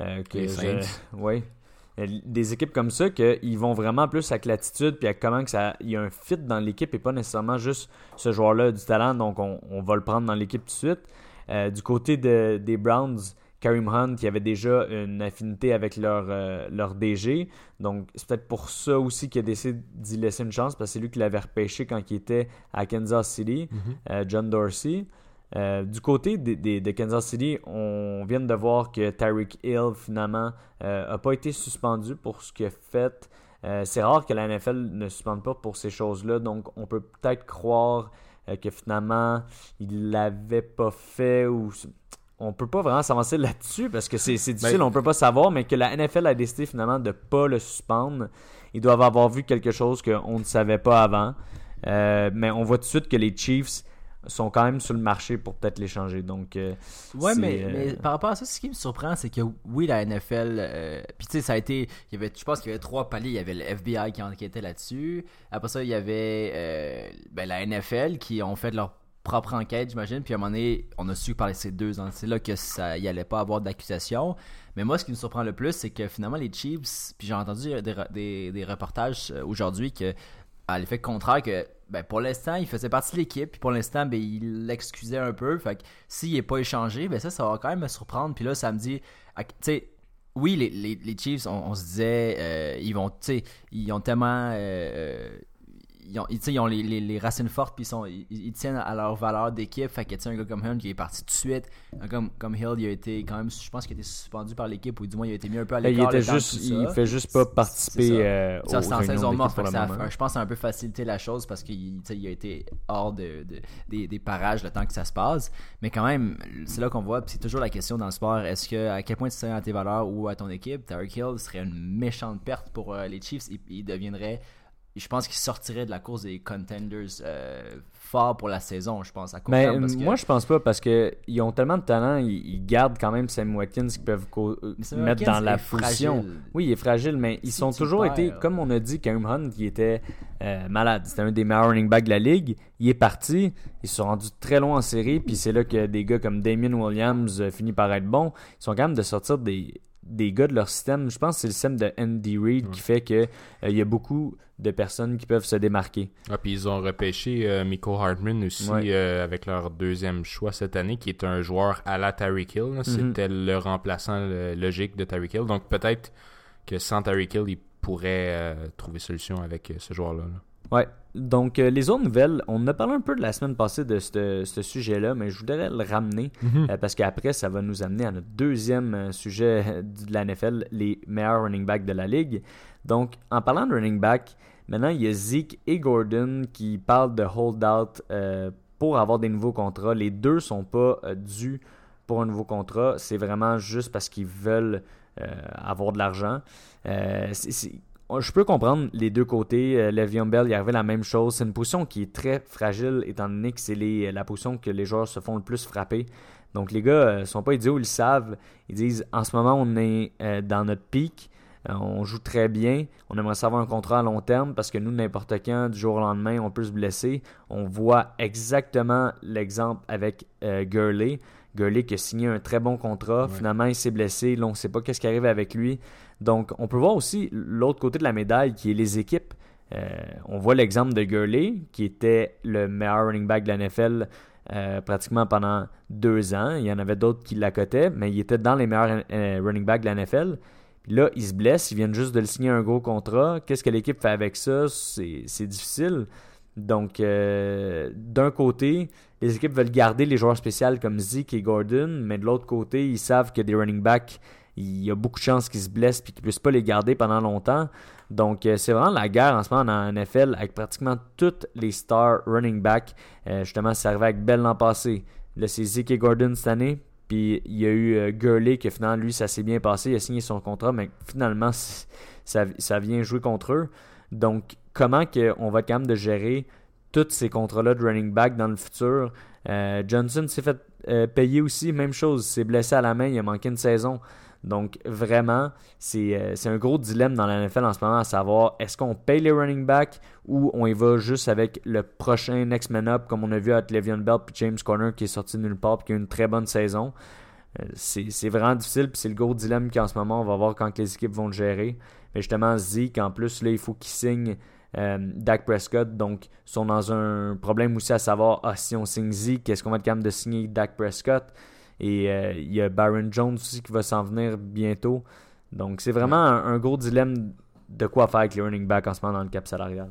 euh, que Les je-. Oui. Euh, Des équipes comme ça, qu'ils vont vraiment plus avec l'attitude, puis à comment que ça, il y a un fit dans l'équipe et pas nécessairement juste ce joueur-là a du talent, donc on, on va le prendre dans l'équipe tout de suite. Euh, du côté de- des Browns, Kareem Hunt, qui avait déjà une affinité avec leur, euh, leur DG. Donc, c'est peut-être pour ça aussi qu'il a décidé d'y laisser une chance, parce que c'est lui qui l'avait repêché quand il était à Kansas City, euh, John Dorsey. Euh, du côté de, Kansas City, on vient de voir que Tyreek Hill, finalement, n'a pas été suspendu pour ce qu'il a fait. C'est rare que la NFL ne suspende pas pour ces choses-là, donc on peut peut-être croire que finalement, il l'avait pas fait ou on peut pas vraiment s'avancer là-dessus parce que c'est c'est difficile, Ben- on peut pas savoir, mais que la NFL a décidé finalement de pas le suspendre. Ils doivent avoir vu quelque chose qu'on ne savait pas avant. Euh, mais on voit tout de suite que les Chiefs sont quand même sur le marché pour peut-être l'échanger. Donc, euh, Ouais, mais, euh, mais par rapport à ça, ce qui me surprend, c'est que oui, la NFL, euh, puis tu sais, ça a été, il y avait, je pense qu'il y avait trois paliers. Il y avait le FBI qui enquêtait là-dessus. Après ça, il y avait euh, ben, la NFL qui ont fait leur propre enquête, j'imagine. Puis à un moment donné, on a su par ces deux ans, c'est là que ça, il allait pas avoir d'accusation. Mais moi, ce qui me surprend le plus, c'est que finalement, les Chiefs, puis j'ai entendu des, des, reportages euh, aujourd'hui que à l'effet contraire que ben, pour l'instant il faisait partie de l'équipe puis pour l'instant ben, il l'excusait un peu fait que s'il n'est pas échangé ben ça ça va quand même me surprendre puis là ça me dit tu sais oui les, les, Chiefs on, se disait euh, ils vont ils ont tellement euh, ils ont, ils, ont les, les, les racines fortes, puis ils, sont, ils, tiennent à leur valeur d'équipe. Fait que tu un gars comme Hunt qui est parti tout de suite, comme, comme Hill, il a été quand même, je pense qu'il a été suspendu par l'équipe, ou du moins il a été mis un peu à Ben, il l'écart. était juste, il fait juste pas participer euh, Ça, aux en saison morte. je pense que ça a un peu facilité la chose parce qu'il a été hors de, de- des, des parages le temps que ça se passe. Mais quand même, c'est là qu'on voit. C'est toujours la question dans le sport est-ce que à quel point tu tiens à tes valeurs ou à ton équipe? Tyreek Hill serait une méchante perte pour euh, les Chiefs. Il, il deviendrait. Je pense qu'il sortirait de la course des contenders euh, fort pour la saison, je pense, à court Mais terme, parce que- moi, je pense pas parce que ils ont tellement de talent, ils, ils gardent quand même Sam Watkins qui peuvent mettre Watkins dans la position. Oui, il est fragile, mais ils Si sont toujours perds- été, comme on a dit, Kareem Hunt qui était euh, malade. C'était un des meilleurs running backs de la ligue. Il est parti, ils se sont rendus très loin en série, puis c'est là que des gars comme Damien Williams euh, finissent par être bons. Ils sont capables de sortir des, des gars de leur système. Je pense que c'est le système de Andy Reid qui fait que euh, il y a beaucoup de personnes qui peuvent se démarquer. Ah, puis ils ont repêché euh, Miko Hartman aussi Ouais. euh, avec leur deuxième choix cette année, qui est un joueur à la Tyreek Hill. Mhm. C'était le remplaçant logique de Tyreek Hill. Donc peut-être que sans Tyreek Hill, ils pourraient euh, trouver solution avec ce joueur-là. là. Ouais. Donc, euh, les autres nouvelles, on a parlé un peu de la semaine passée de ce sujet-là, mais je voudrais le ramener euh, parce qu'après, ça va nous amener à notre deuxième euh, sujet de la NFL, les meilleurs running backs de la ligue. Donc, en parlant de running back, maintenant, il y a Zeke et Gordon qui parlent de hold-out euh, pour avoir des nouveaux contrats. Les deux sont pas dus pour un nouveau contrat. C'est vraiment juste parce qu'ils veulent avoir de l'argent. Euh, je peux comprendre les deux côtés. Euh, Le'Veon Bell, il arrivait la même chose. C'est une position qui est très fragile, étant donné que c'est les- la position que les joueurs se font le plus frapper. Donc les gars euh, sont pas idiots, ils le savent. Ils disent en ce moment on est euh, dans notre pic, Euh, on joue très bien, on aimerait savoir un contrat à long terme parce que nous n'importe quand du jour au lendemain on peut se blesser. On voit exactement l'exemple avec euh, Gurley. Gurley qui a signé un très bon contrat, Ouais. finalement il s'est blessé, là on sait pas qu'est-ce qui arrive avec lui. Donc on peut voir aussi l'autre côté de la médaille qui est les équipes. Euh, on voit l'exemple de Gurley qui était le meilleur running back de la NFL euh, pratiquement pendant deux ans. Il y en avait d'autres qui l'accotaient, mais il était dans les meilleurs euh, running backs de la NFL. Là, il se blesse, ils viennent juste de le signer un gros contrat. Qu'est-ce que l'équipe fait avec ça? C'est difficile. Donc, d'un côté, les équipes veulent garder les joueurs spéciaux comme Zeke et Gordon, mais de l'autre côté, ils savent que des running backs, il y a beaucoup de chances qu'ils se blessent et qu'ils ne puissent pas les garder pendant longtemps. Donc, euh, c'est vraiment la guerre en ce moment la NFL avec pratiquement toutes les stars running back. Euh, justement, c'est arrivé avec Bell l'an passé. Là, c'est Zeke Gordon cette année. Puis il y a eu euh, Gurley que finalement, lui, ça s'est bien passé. Il a signé son contrat, mais finalement, ça, ça vient jouer contre eux. Donc, comment on va être capable de gérer tous ces contrats-là de running back dans le futur? Johnson s'est fait payer aussi, même chose. S'est blessé à la main, il a manqué une saison. Donc, vraiment, c'est euh, c'est un gros dilemme dans la NFL en ce moment à savoir est-ce qu'on paye les running backs ou on y va juste avec le prochain next man up, comme on a vu avec Le'Veon Bell puis James Conner qui est sorti de nulle part et qui a une très bonne saison. Euh, c'est c'est vraiment difficile, puis c'est le gros dilemme qu'en ce moment, on va voir quand les équipes vont le gérer. Mais justement, Zeke, en plus, là, il faut qu'il signe euh, Dak Prescott. Donc, ils sont dans un problème aussi à savoir ah, si on signe Zeke, est-ce qu'on va être capable de signer Dak Prescott? Et euh, il y a Baron Jones aussi qui va s'en venir bientôt. Donc, c'est vraiment un, un gros dilemme de quoi faire avec les running backs en ce moment dans le cap salarial.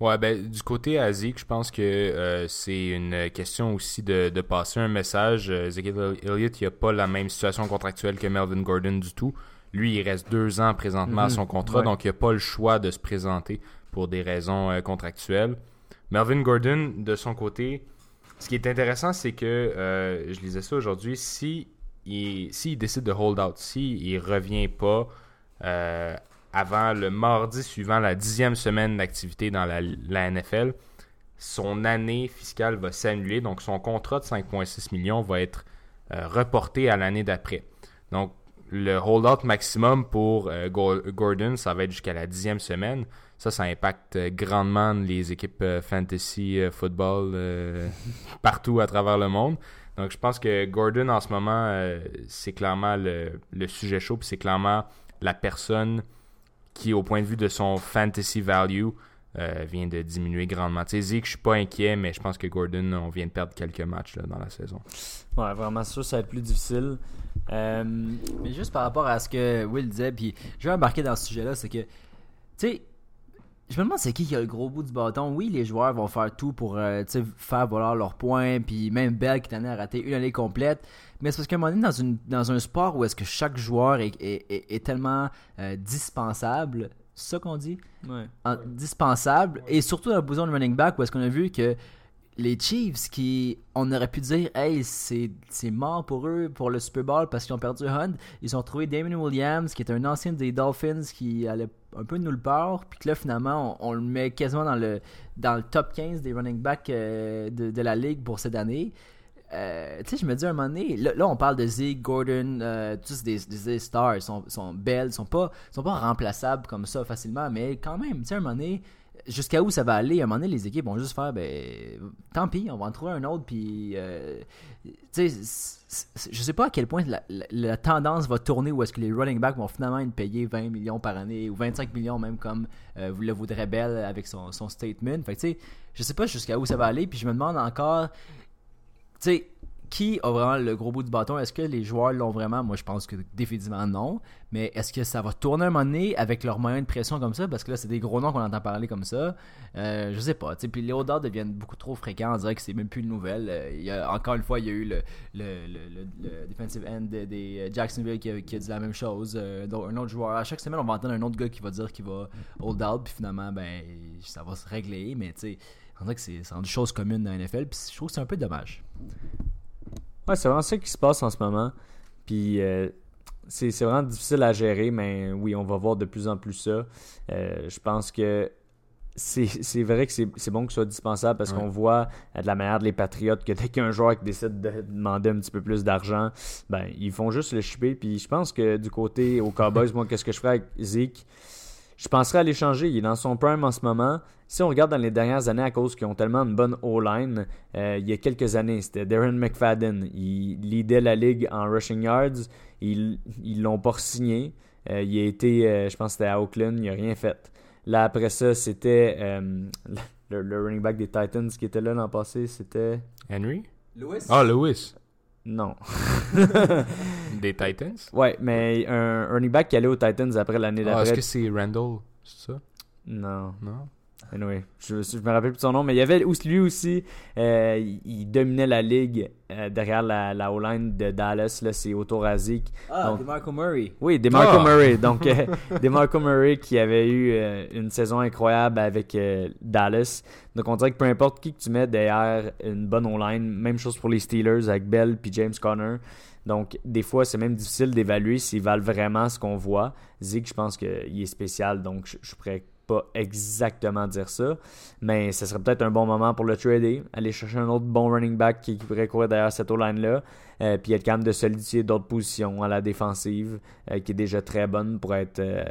Ouais, ben, du côté Azik, je pense que euh, c'est une question aussi de, de passer un message. Euh, Ezekiel Elliott, il n'a pas la même situation contractuelle que Melvin Gordon du tout. Lui, il reste deux ans présentement à Mhm. son contrat, Ouais. donc il n'a pas le choix de se présenter pour des raisons euh, contractuelles. Melvin Gordon, de son côté, ce qui est intéressant, c'est que, euh, je lisais ça aujourd'hui, si il, décide de hold out, s'il il revient pas euh, avant le mardi suivant la dixième semaine d'activité dans la, NFL, son année fiscale va s'annuler. Donc, son contrat de 5,6 millions va être euh, reporté à l'année d'après. Donc, le hold-out maximum pour Go- Gordon, ça va être jusqu'à la dixième semaine. Ça, ça impacte euh, grandement les équipes euh, fantasy euh, football euh, partout à travers le monde. Donc, je pense que Gordon, en ce moment, euh, c'est clairement le, le sujet chaud, puis c'est clairement la personne qui, au point de vue de son fantasy value, euh, vient de diminuer grandement. Tu sais, Zeke, je suis pas inquiet, mais je pense que Gordon, on vient de perdre quelques matchs là, dans la saison. Ouais, vraiment, ça, ça va être plus difficile. Euh, Mais juste par rapport à ce que Will disait, puis je vais embarquer dans ce sujet-là, c'est que, tu sais, je me demande c'est qui qui a le gros bout du bâton. Oui, les joueurs vont faire tout pour euh, faire valoir leurs points, puis même Bell qui t'en a raté une année complète. Mais c'est parce qu'à un moment donné, dans, une, dans un sport où est-ce que chaque joueur est, est, est- est tellement euh, dispensable, c'est ça qu'on dit? Ouais. En- dispensable, et surtout dans la position de running back où est-ce qu'on a vu que les Chiefs qui on aurait pu dire hey c'est c'est mort pour eux pour le Super Bowl parce qu'ils ont perdu Hunt ils ont trouvé Damon Williams qui est un ancien des Dolphins qui allait un peu nulle part puis que là finalement on, le met quasiment dans le dans le top 15 des running backs euh, de, la ligue pour cette année. Euh, tu sais, je me dis à un moment donné, là, on parle de Zeke, Gordon, euh, tous des, des, stars, ils sont, sont belles, ils sont pas, sont pas remplaçables comme ça facilement, mais quand même, tu sais, à un moment donné, jusqu'à où ça va aller, à un moment donné, les équipes vont juste faire, ben, tant pis, on va en trouver un autre, puis, euh, tu sais, je sais pas à quel point la tendance va tourner où est-ce que les running backs vont finalement être payés 20 millions par année, ou 25 millions même, comme euh, le voudrait Bell avec son, son statement. Fait que, tu sais, je sais pas jusqu'à où ça va aller, puis je me demande encore, tu sais, qui a vraiment le gros bout du bâton? Est-ce que les joueurs l'ont vraiment? Moi, je pense que définitivement non. Mais est-ce que ça va tourner un moment donné avec leurs moyens de pression comme ça? Parce que là, c'est des gros noms qu'on entend parler comme ça. Euh, je sais pas. Puis les odeurs deviennent beaucoup trop fréquents. On dirait que c'est même plus une nouvelle. Euh, encore une fois, il y a eu le, defensive end de- des euh, Jacksonville qui a, dit la même chose. Euh, donc, un autre joueur. À chaque semaine, on va entendre un autre gars qui va dire qu'il va hold out. Puis finalement, ben, ça va se régler. Mais on dirait que c'est c'est rendu chose commune dans la NFL. Puis je trouve que c'est un peu dommage. Ouais, c'est vraiment ça qui se passe en ce moment. Puis euh, c'est c'est vraiment difficile à gérer, mais oui, on va voir de plus en plus ça. Euh, je pense que c'est c'est vrai que c'est c'est bon que ce soit dispensable parce Ouais. qu'on voit euh, de la manière des Patriotes que dès qu'il y a un joueur qui décide de demander un petit peu plus d'argent, ben ils font juste le shipper. Puis je pense que du côté aux Cowboys, moi, qu'est-ce que je ferais avec Zeke? Je penserais à l'échanger. Il est dans son prime en ce moment. Si on regarde dans les dernières années, à cause qu'ils ont tellement une bonne O-line, euh, il y a quelques années, c'était Darren McFadden. Il leadait la ligue en rushing yards. Ils ils l'ont pas signé. il a été, euh, je pense c'était à Oakland, il n'a rien fait. Là, après ça, c'était euh, le, le running back des Titans qui était là l'an passé. C'était. Henry? Louis Ah, Lewis. Non. Des Titans? Ouais, mais un running back qui allait aux Titans après l'année Ah, Est-ce d'après. que c'est Randall C'est ça? Non. Non? Anyway, je, je me rappelle plus de son nom, mais il y avait aussi- lui aussi, euh, il, il dominait la ligue euh, derrière la, la O-line de Dallas. Là, c'est autour à Zeke. Ah, Donc- DeMarco Murray. Oui, DeMarco Ah! Murray. Donc, euh, DeMarco Murray qui avait eu euh, une saison incroyable avec euh, Dallas. Donc, on dirait que peu importe qui que tu mets derrière une bonne O-line, même chose pour les Steelers avec Bell puis James Conner. Donc, des fois, c'est même difficile d'évaluer s'ils valent vraiment ce qu'on voit. Zeke, je pense qu'il est spécial, donc je, je pourrais pas exactement dire ça. Mais ce serait peut-être un bon moment pour le trader. Aller chercher un autre bon running back qui, pourrait courir derrière cette O-line-là. euh, puis être capable de solidifier d'autres positions à la défensive, euh, qui est déjà très bonne pour être euh,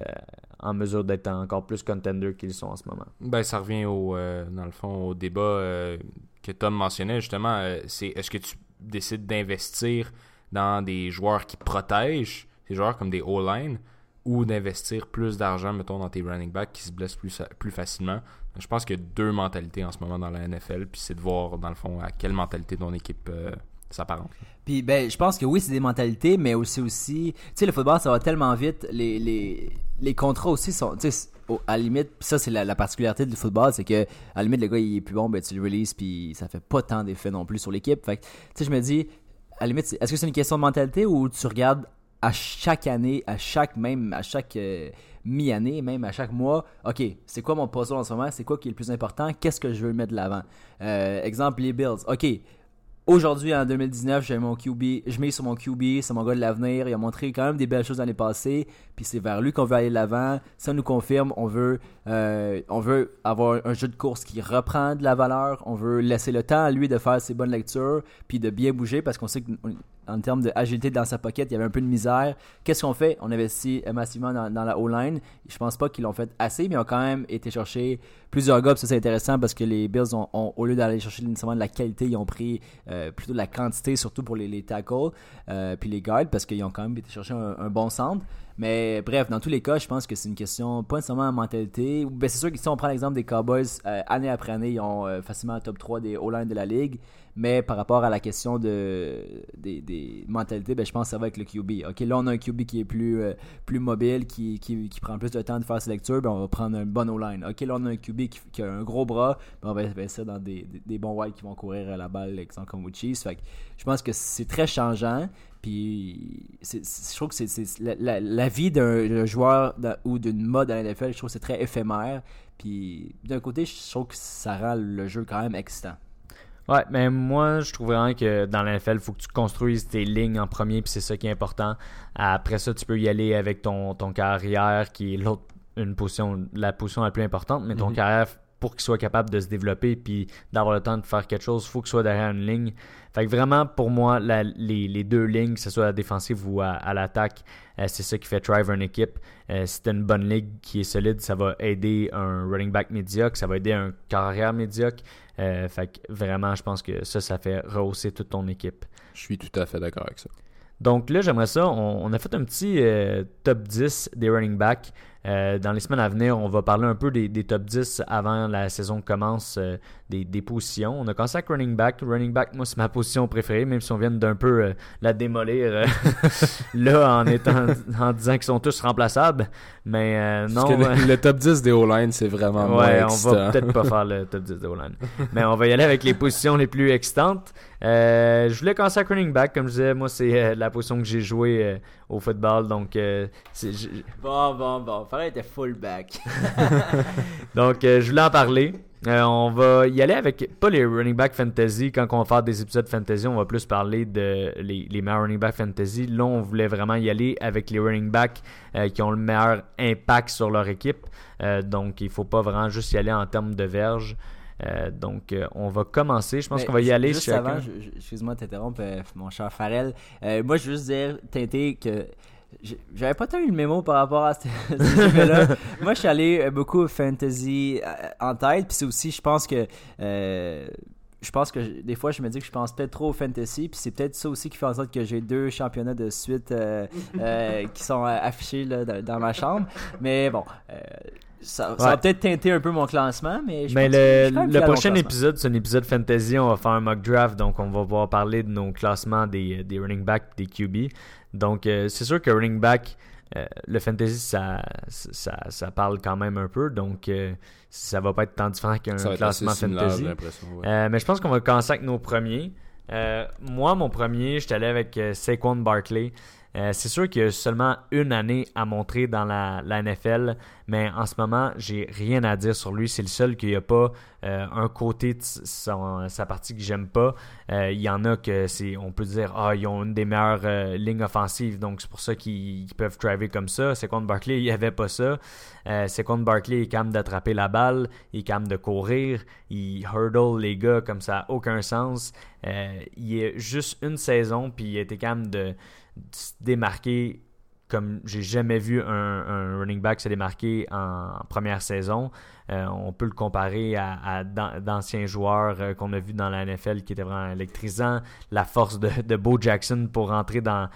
en mesure d'être encore plus contender qu'ils sont en ce moment. Ben, ça revient au, dans le fond au débat que Tom mentionnait justement. c'est est-ce que tu décides d'investir dans des joueurs qui protègent, des joueurs comme des O-line, ou d'investir plus d'argent, mettons, dans tes running backs qui se blessent plus, plus facilement. Je pense qu'il y a deux mentalités en ce moment dans la NFL, puis c'est de voir, dans le fond, à quelle mentalité ton équipe euh, s'apparente. Puis ben, je pense que oui, c'est des mentalités, mais aussi aussi, tu sais, le football, ça va tellement vite. Les, les, les contrats aussi sont, tu sais, à la limite, ça c'est la, la particularité du football, c'est que à la limite le gars il est plus bon, ben tu le releases, puis ça fait pas tant d'effet non plus sur l'équipe. Fait tu sais, je me dis, à la limite, est-ce que c'est une question de mentalité ou tu regardes à chaque année, à chaque même, à chaque euh, mi-année, même à chaque mois, ok, c'est quoi mon puzzle en ce moment, c'est quoi qui est le plus important, qu'est-ce que je veux mettre de l'avant? Euh, exemple les Bills, ok, Aujourd'hui, en 2019, j'ai mon QB, je mets sur mon QB, c'est mon gars de l'avenir. Il a montré quand même des belles choses l'année passée. Puis c'est vers lui qu'on veut aller l'avant. Ça nous confirme, on veut, euh, on veut avoir un jeu de course qui reprend de la valeur. On veut laisser le temps à lui de faire ses bonnes lectures, puis de bien bouger parce qu'on sait qu'en termes d'agilité dans sa pocket, il y avait un peu de misère. Qu'est-ce qu'on fait? On investit massivement dans, la O-line. Je pense pas qu'ils l'ont fait assez, mais ils ont quand même été chercher plusieurs gars. Ça, c'est intéressant parce que les Bills, ont, au lieu d'aller chercher nécessairement de la qualité, ils ont pris euh, plutôt de la quantité, surtout pour les, les tackles, euh, puis les guards, parce qu'ils ont quand même été chercher un, un bon centre. Mais bref, dans tous les cas, je pense que c'est une question pas nécessairement de mentalité. Ben, c'est sûr que si on prend l'exemple des Cowboys, euh, année après année, ils ont euh, facilement un top 3 des O-line de la ligue. Mais par rapport à la question de, des, des mentalités, ben, je pense que ça va avec le QB. Ok, là, on a un QB qui est plus, euh, plus mobile, qui, qui, qui, prend plus de temps de faire ses lectures, ben, on va prendre un bon O-line. Ok, là, on a un QB qui, a un gros bras, ben, on va investir dans des, des, bons wide qui vont courir à la balle, exemple comme que je pense que c'est très changeant. Puis je trouve que c'est la, la, la, vie d'un joueur ou d'une mode à la NFL, je trouve que c'est très éphémère. Puis d'un côté, je trouve que ça rend le jeu quand même excitant. Ouais, mais moi, je trouve vraiment que dans la NFL, il faut que tu construises tes lignes en premier, puis c'est ça qui est important. Après ça, tu peux y aller avec ton, ton carrière, qui est l'autre, une position, la position la plus importante, mais ton mm -hmm. carrière pour qu'il soit capable de se développer puis d'avoir le temps de faire quelque chose, il faut qu'il soit derrière une ligne. Fait que vraiment, pour moi, la, les, les, deux lignes, que ce soit à la défensive ou à, à l'attaque, euh, c'est ça qui fait drive une équipe. Euh, si tu une bonne ligue qui est solide, ça va aider un running back médiocre, ça va aider un carrière médiocre. Euh, fait que vraiment, je pense que ça, ça fait rehausser toute ton équipe. Je suis tout à fait d'accord avec ça. Donc là, j'aimerais ça. On, on, a fait un petit euh, top 10 des running backs. Euh, dans les semaines à venir, on va parler un peu des, des top 10 avant la saison commence, euh, des, des, positions. On a commencé avec running back. Running back, moi, c'est ma position préférée, même si on vient d'un peu euh, la démolir là en, étant, en disant qu'ils sont tous remplaçables. Mais non. Le, le, top 10 des O-line, c'est vraiment Ouais, on va peut-être pas faire le top 10 des O-line. Mais on va y aller avec les positions les plus excitantes. je voulais commencer avec running back. Comme je disais, moi, c'est la position que j'ai joué au football. Donc, c'est. Bon, bon, bon. Fallait être fullback. Donc, euh, je voulais en parler. Euh, on va y aller avec pas les running back fantasy. Quand on va faire des épisodes fantasy, on va plus parler de les, les meilleurs running back fantasy. Là, on voulait vraiment y aller avec les running back euh, qui ont le meilleur impact sur leur équipe. Euh, donc, il faut pas vraiment juste y aller en termes de verge. Euh, donc, euh, on va commencer. Je pense qu'on va y aller. Juste avant, excuse-moi de t'interrompre, mon cher Farrell. moi, je veux juste dire, Tinté, que j'avais pas tant eu le mémo par rapport à ce, là Moi, je suis allé beaucoup fantasy en tête, puis c'est aussi, je pense que euh, je pense que des fois, je me dis que je pense peut-être trop au fantasy, puis c'est peut-être ça aussi qui fait en sorte que j'ai deux championnats de suite euh, euh, qui sont affichés là, dans, dans, ma chambre. Mais bon. Ça ouais. va peut-être teinter un peu mon classement, mais je mais pense le, le prochain épisode, c'est un épisode fantasy. On va faire un mock draft, donc on va pouvoir parler de nos classements des, des running backs, des QB. Donc, euh, c'est sûr que running back, euh, le fantasy, ça, ça, ça, parle quand même un peu. Donc, euh, ça va pas être tant différent qu'un classement fantasy. Ouais. mais je pense qu'on va commencer avec nos premiers. moi, mon premier, j'étais allé avec Saquon Barkley. Euh, c'est sûr qu'il y a seulement une année à montrer dans la, NFL, mais en ce moment, j'ai rien à dire sur lui. C'est le seul qu'il n'y a pas euh, un côté de sa partie que j'aime pas. Euh, il y en a que c'est, on peut dire, ah, ils ont une des meilleures lignes offensives, donc c'est pour ça qu'ils peuvent driver comme ça. C'est contre Barkley, il n'y avait pas ça. c'est contre Barkley, il est capable d'attraper la balle, il est capable de courir, il hurdle les gars comme ça, aucun sens. il est juste une saison, puis il était capable de se démarquer comme j'ai jamais vu un, un, running back se démarquer en, première saison. Euh, on peut le comparer à, d'anciens joueurs euh, qu'on a vus dans la NFL qui étaient vraiment électrisants. La force de, Bo Jackson pour rentrer dans,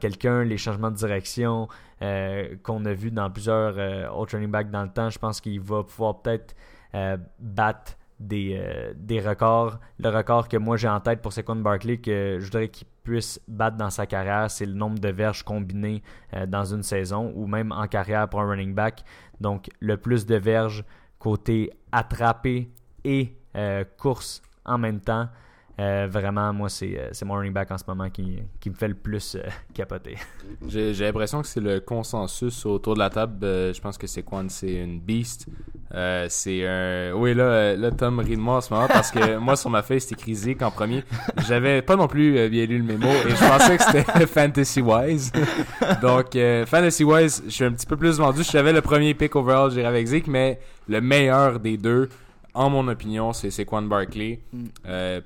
quelqu'un, les changements de direction euh, qu'on a vu dans plusieurs autres running backs dans le temps. Je pense qu'il va pouvoir peut-être battre des, euh, des records. Le record que moi j'ai en tête pour Saquon Barkley que je voudrais qu'il puisse battre dans sa carrière, c'est le nombre de verges combinées euh, dans une saison ou même en carrière pour un running back. Donc le plus de verges côté attrapé et euh, course en même temps. Euh, vraiment, moi, c'est, euh, c'est mon running back en ce moment qui, qui me fait le plus euh, capoter. J'ai, j'ai l'impression que c'est le consensus autour de la table. je pense que c'est quoi C'est une beast. c'est un. Oui, là, là, Tom rit de moi en ce moment parce que moi, sur ma feuille, c'était écrit Zik en premier. J'avais pas non plus bien lu le mémo et je pensais que c'était Fantasy Wise. Donc, Fantasy Wise, je suis un petit peu plus vendu. Je savais le premier pick overall, j'irais avec Zik, mais le meilleur des deux, en mon opinion, c'est Saquon Barkley. Mm. Euh,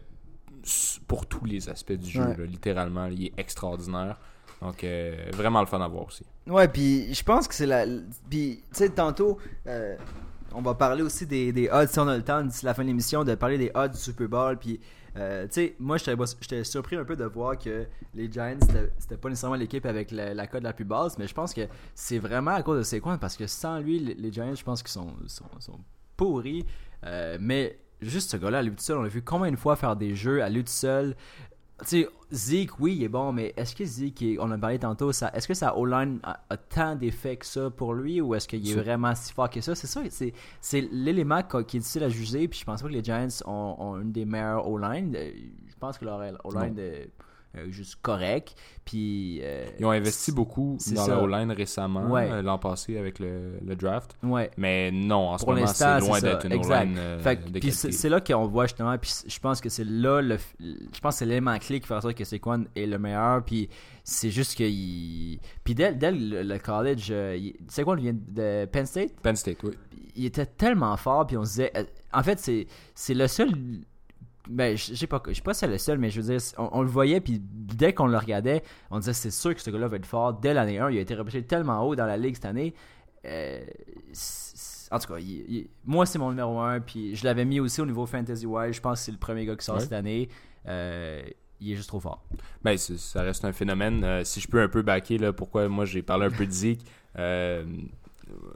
pour tous les aspects du jeu, Ouais. là, littéralement. Il est extraordinaire. Donc, euh, vraiment le fun à voir aussi. Ouais, puis je pense que c'est la. Puis, tu sais, tantôt, euh, on va parler aussi des, des odds si on a le temps d'ici la fin de l'émission de parler des odds du Super Bowl. Puis, euh, tu sais, moi j'étais surpris un peu de voir que les Giants c'était- pas nécessairement l'équipe avec la, la cote la plus basse, mais je pense que c'est vraiment à cause de Saquon parce que sans lui, les, Giants, je pense qu'ils sont, sont, sont pourris. Mais juste ce gars-là, à lui tout seul, on l'a vu combien de fois faire des jeux à lui tout seul. Tu sais, Zeke, oui, il est bon, mais est-ce que Zeke, est- on en a parlé tantôt, ça, est-ce que sa O-line a, a tant d'effets que ça pour lui ou est-ce qu'il est vraiment si fort que ça? C'est ça, c'est, c'est l'élément qui est difficile à juger. Puis je pense pas que les Giants ont, ont une des meilleures O-line. Euh, Je pense que leur O-line euh, juste correct. Puis. euh, Ils ont investi beaucoup dans ça. la O-line récemment, Ouais. euh, l'an passé avec le, le draft. Ouais. Mais non, en ce Pour moment, l'instant, c'est loin d'être une. O-line euh, que- c'est là qu'on voit justement, puis je pense que c'est là le, je pense que c'est l'élément clé qui fait en sorte que Saquon est le meilleur, puis c'est juste qu'il, puis dès, dès le, le college, il- Saquon vient de Penn State, Penn State, oui. il était tellement fort, puis on se disait, en fait c'est le seul, ben je sais pas, je sais pas si c'est le seul, mais je veux dire, on, on le voyait, puis dès qu'on le regardait, on disait c'est sûr que ce gars-là va être fort dès l'année 1, il a été repêché tellement haut dans la ligue cette année. Euh, en tout cas, il- il- moi c'est mon numéro 1, puis je l'avais mis aussi au niveau fantasy wise. Je pense que c'est le premier gars qui sort Ouais. cette année. Euh, il est juste trop fort. Ben, ça reste un phénomène. Euh, si je peux un peu backer, là, pourquoi moi j'ai parlé un peu de Zeke. Euh,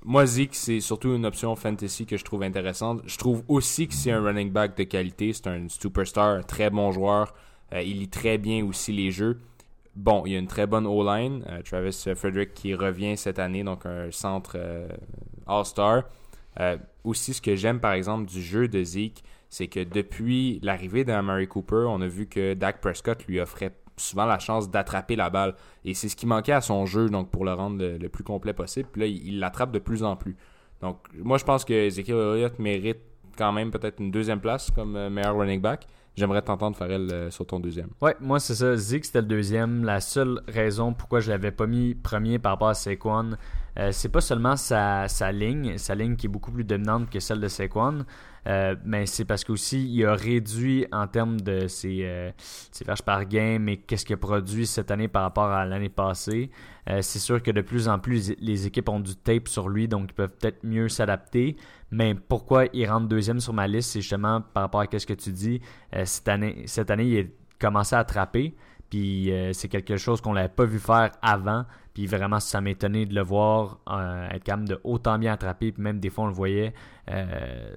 moi, Zeke, c'est surtout une option fantasy que je trouve intéressante. Je trouve aussi que c'est un running back de qualité. C'est un superstar, un très bon joueur. Euh, il lit très bien aussi les jeux. Bon, il y a une très bonne O-line. Euh, Travis Frederick qui revient cette année, donc un centre euh, All-Star. Aussi, ce que j'aime par exemple du jeu de Zeke, c'est que depuis l'arrivée d'Amari Cooper, on a vu que Dak Prescott lui offrait souvent la chance d'attraper la balle. Et c'est ce qui manquait à son jeu, donc pour le rendre le, plus complet possible. Puis là, il il l'attrape de plus en plus. Donc, moi, je pense que Ezekiel Elliott mérite quand même peut-être une deuxième place comme euh, meilleur running back. J'aimerais t'entendre, Farrell, euh, sur ton deuxième. Ouais, moi c'est ça. Zeke c'était le deuxième. La seule raison pourquoi je l'avais pas mis premier par rapport à Saquon, euh, c'est pas seulement sa, sa ligne, sa ligne qui est beaucoup plus dominante que celle de Saquon, euh, mais c'est parce qu'aussi il a réduit en termes de ses, ses par game et qu'est-ce qu'il a produit cette année par rapport à l'année passée. C'est sûr que de plus en plus les équipes ont du tape sur lui, donc ils peuvent peut-être mieux s'adapter. Mais pourquoi il rentre deuxième sur ma liste, c'est justement par rapport à ce que tu dis. Euh, cette, année, il a commencé à attraper. Puis euh, c'est quelque chose qu'on l'avait pas vu faire avant. Puis vraiment, ça m'étonnait de le voir euh, être capable de autant bien attraper. Puis même des fois, on le voyait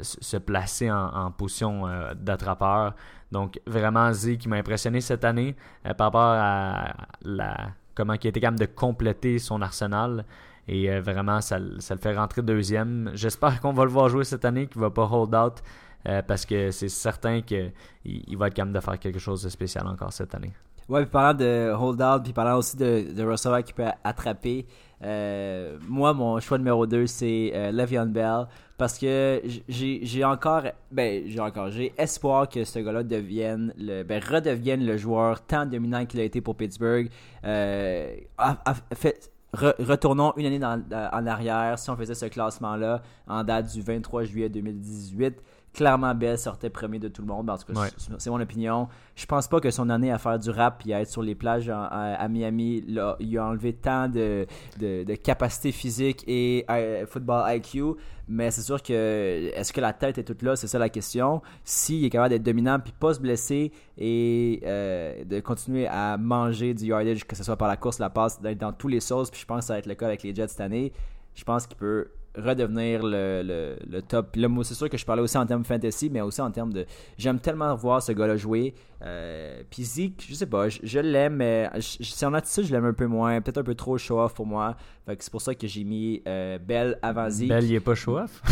se placer en, en position d'attrapeur. Donc vraiment, Z qui m'a impressionné cette année par rapport à la comment il été capable de compléter son arsenal. Et euh, vraiment, ça, ça le fait rentrer deuxième. J'espère qu'on va le voir jouer cette année, qu'il va pas hold out. euh, parce que c'est certain qu'il il va être capable de faire quelque chose de spécial encore cette année. Ouais, puis parlant de hold out, puis parlant aussi de, de qui peut attraper, euh, moi, mon choix numéro 2, c'est euh, Le'Veon Bell. Parce que j'ai encore, ben, j'ai encore, j'ai espoir que ce gars-là devienne, le, ben, redevienne le joueur tant dominant qu'il a été pour Pittsburgh. Fait- re- retournons une année dans- en arrière, si on faisait ce classement-là, en date du 23 juillet 2018. Clairement, Bell sortait premier de tout le monde. En tout cas, Ouais. c'est- mon opinion. Je pense pas que son année à faire du rap et à être sur les plages à, à Miami, là, il a enlevé tant de, de, de capacité physique et euh, football IQ. Mais c'est sûr que est-ce que la tête est toute là, c'est ça la question. S'il est capable d'être dominant puis pas se blesser et euh, de continuer à manger du yardage, que ce soit par la course, la passe, d'être dans tous les sauces, puis je pense que ça va être le cas avec les Jets cette année. Je pense qu'il peut redevenir le, le, le top. Là, moi, c'est sûr que je parlais aussi en termes fantasy, mais aussi en termes de. J'aime tellement voir ce gars-là jouer. Euh, puis Zeke, je sais pas, je, je l'aime, mais je- son attitude, je l'aime un peu moins. Peut-être un peu trop show-off pour moi. Fait que c'est pour ça que j'ai mis euh, Bell avant Zeke. Bell, il est pas show-off?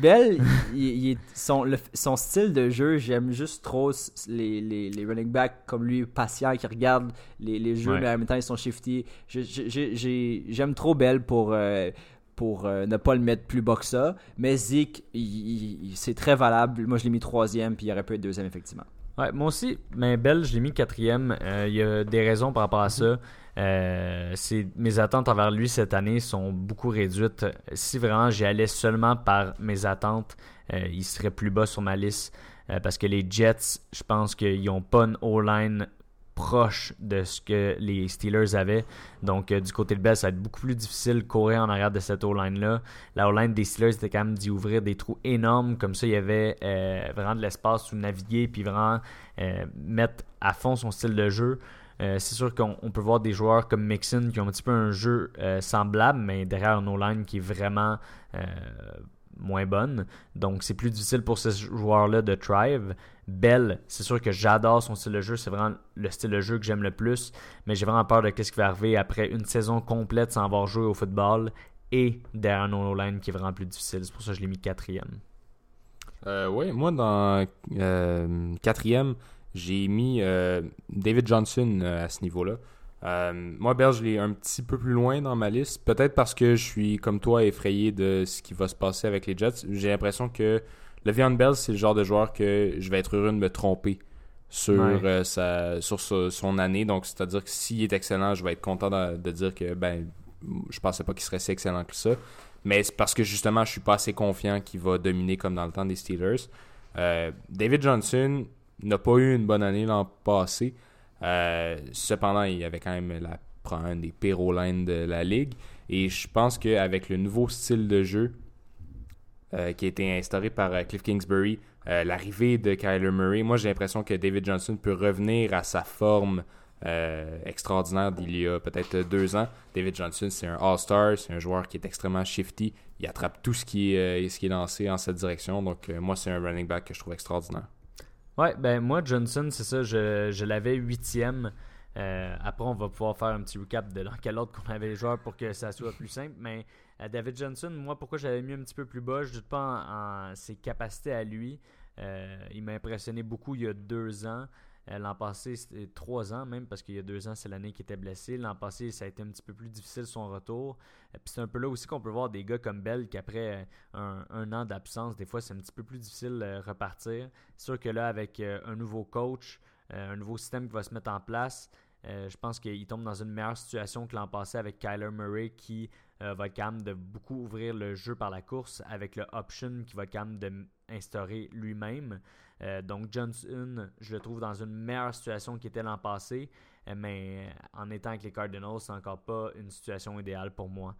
Bell, il, son, le- son style de jeu, j'aime juste trop les, les, les running backs comme lui, patient, qui regardent les, les jeux, Ouais. mais en même temps, ils sont shifty. J'aime trop Bell pour, euh, pour euh, ne pas le mettre plus bas que ça. Mais Zeke, c'est très valable. Moi, je l'ai mis troisième, puis il aurait pu être deuxième, effectivement. Ouais, moi aussi, mais Bell, je l'ai mis quatrième. Euh, Il y a des raisons par rapport à ça. Euh, mes attentes envers lui cette année sont beaucoup réduites. Si vraiment j'y allais seulement par mes attentes, il serait plus bas sur ma liste. Parce que les Jets, je pense qu'ils n'ont pas une O-line proche de ce que les Steelers avaient. Donc, du côté de Bell, ça va être beaucoup plus difficile de courir en arrière de cette O-line-là. La O-line des Steelers était quand même d'y ouvrir des trous énormes. Comme ça, il y avait vraiment de l'espace où naviguer puis vraiment mettre à fond son style de jeu. Euh, c'est sûr qu'on peut voir des joueurs comme Mixon qui ont un petit peu un jeu euh, semblable, mais derrière un O-line qui est vraiment euh, moins bonne. Donc c'est plus difficile pour ce joueur-là de thrive. Bell, c'est sûr que j'adore son style de jeu, c'est vraiment le style de jeu que j'aime le plus, mais j'ai vraiment peur de ce qui va arriver après une saison complète sans avoir joué au football et derrière un O-line qui est vraiment plus difficile. C'est pour ça que je l'ai mis quatrième. oui, moi dans quatrième, j'ai mis euh, David Johnson euh, à ce niveau-là. Euh, moi, Bell, je l'ai un petit peu plus loin dans ma liste. Peut-être parce que je suis, comme toi, effrayé de ce qui va se passer avec les Jets. J'ai l'impression que Le'Veon Bell, c'est le genre de joueur que je vais être heureux de me tromper sur, sa, sur son année. Donc, c'est-à-dire que s'il est excellent, je vais être content de, dire que ben, je pensais pas qu'il serait si excellent que ça. Mais c'est parce que justement, je suis pas assez confiant qu'il va dominer comme dans le temps des Steelers. David Johnson, n'a pas eu une bonne année l'an passé. Euh, cependant, il avait quand même la, un des pires de la ligue. Et je pense qu'avec le nouveau style de jeu euh, qui a été instauré par euh, Cliff Kingsbury, l'arrivée de Kyler Murray, moi j'ai l'impression que David Johnson peut revenir à sa forme extraordinaire d'il y a peut-être deux ans. David Johnson, c'est un All-Star, c'est un joueur qui est extrêmement shifty. Il attrape tout ce qui est, lancé en cette direction. Donc, moi, c'est un running back que je trouve extraordinaire. Ouais, ben moi, Johnson, c'est ça, je, l'avais huitième. Euh, après, on va pouvoir faire un petit recap de dans quel ordre qu'on avait les joueurs pour que ça soit plus simple. Mais euh, David Johnson, moi, pourquoi j'avais mis un petit peu plus bas, je ne doute pas en, ses capacités à lui. Euh, il m'a impressionné beaucoup il y a deux ans. Euh, l'an passé, c'était trois ans même, parce qu'il y a deux ans, c'est l'année qui était blessé. L'an passé, ça a été un petit peu plus difficile son retour. Euh, puis c'est un peu là aussi qu'on peut voir des gars comme Bell qu'après euh, un, an d'absence, des fois, c'est un petit peu plus difficile de repartir. C'est sûr que là, avec un nouveau coach, un nouveau système qui va se mettre en place, je pense qu'il tombe dans une meilleure situation que l'an passé avec Kyler Murray qui va être de beaucoup ouvrir le jeu par la course avec le option qui va être capable d'instaurer lui-même. Euh, donc Johnson, je le trouve dans une meilleure situation qu'il était l'an passé, euh, mais en étant avec les Cardinals, c'est encore pas une situation idéale pour moi.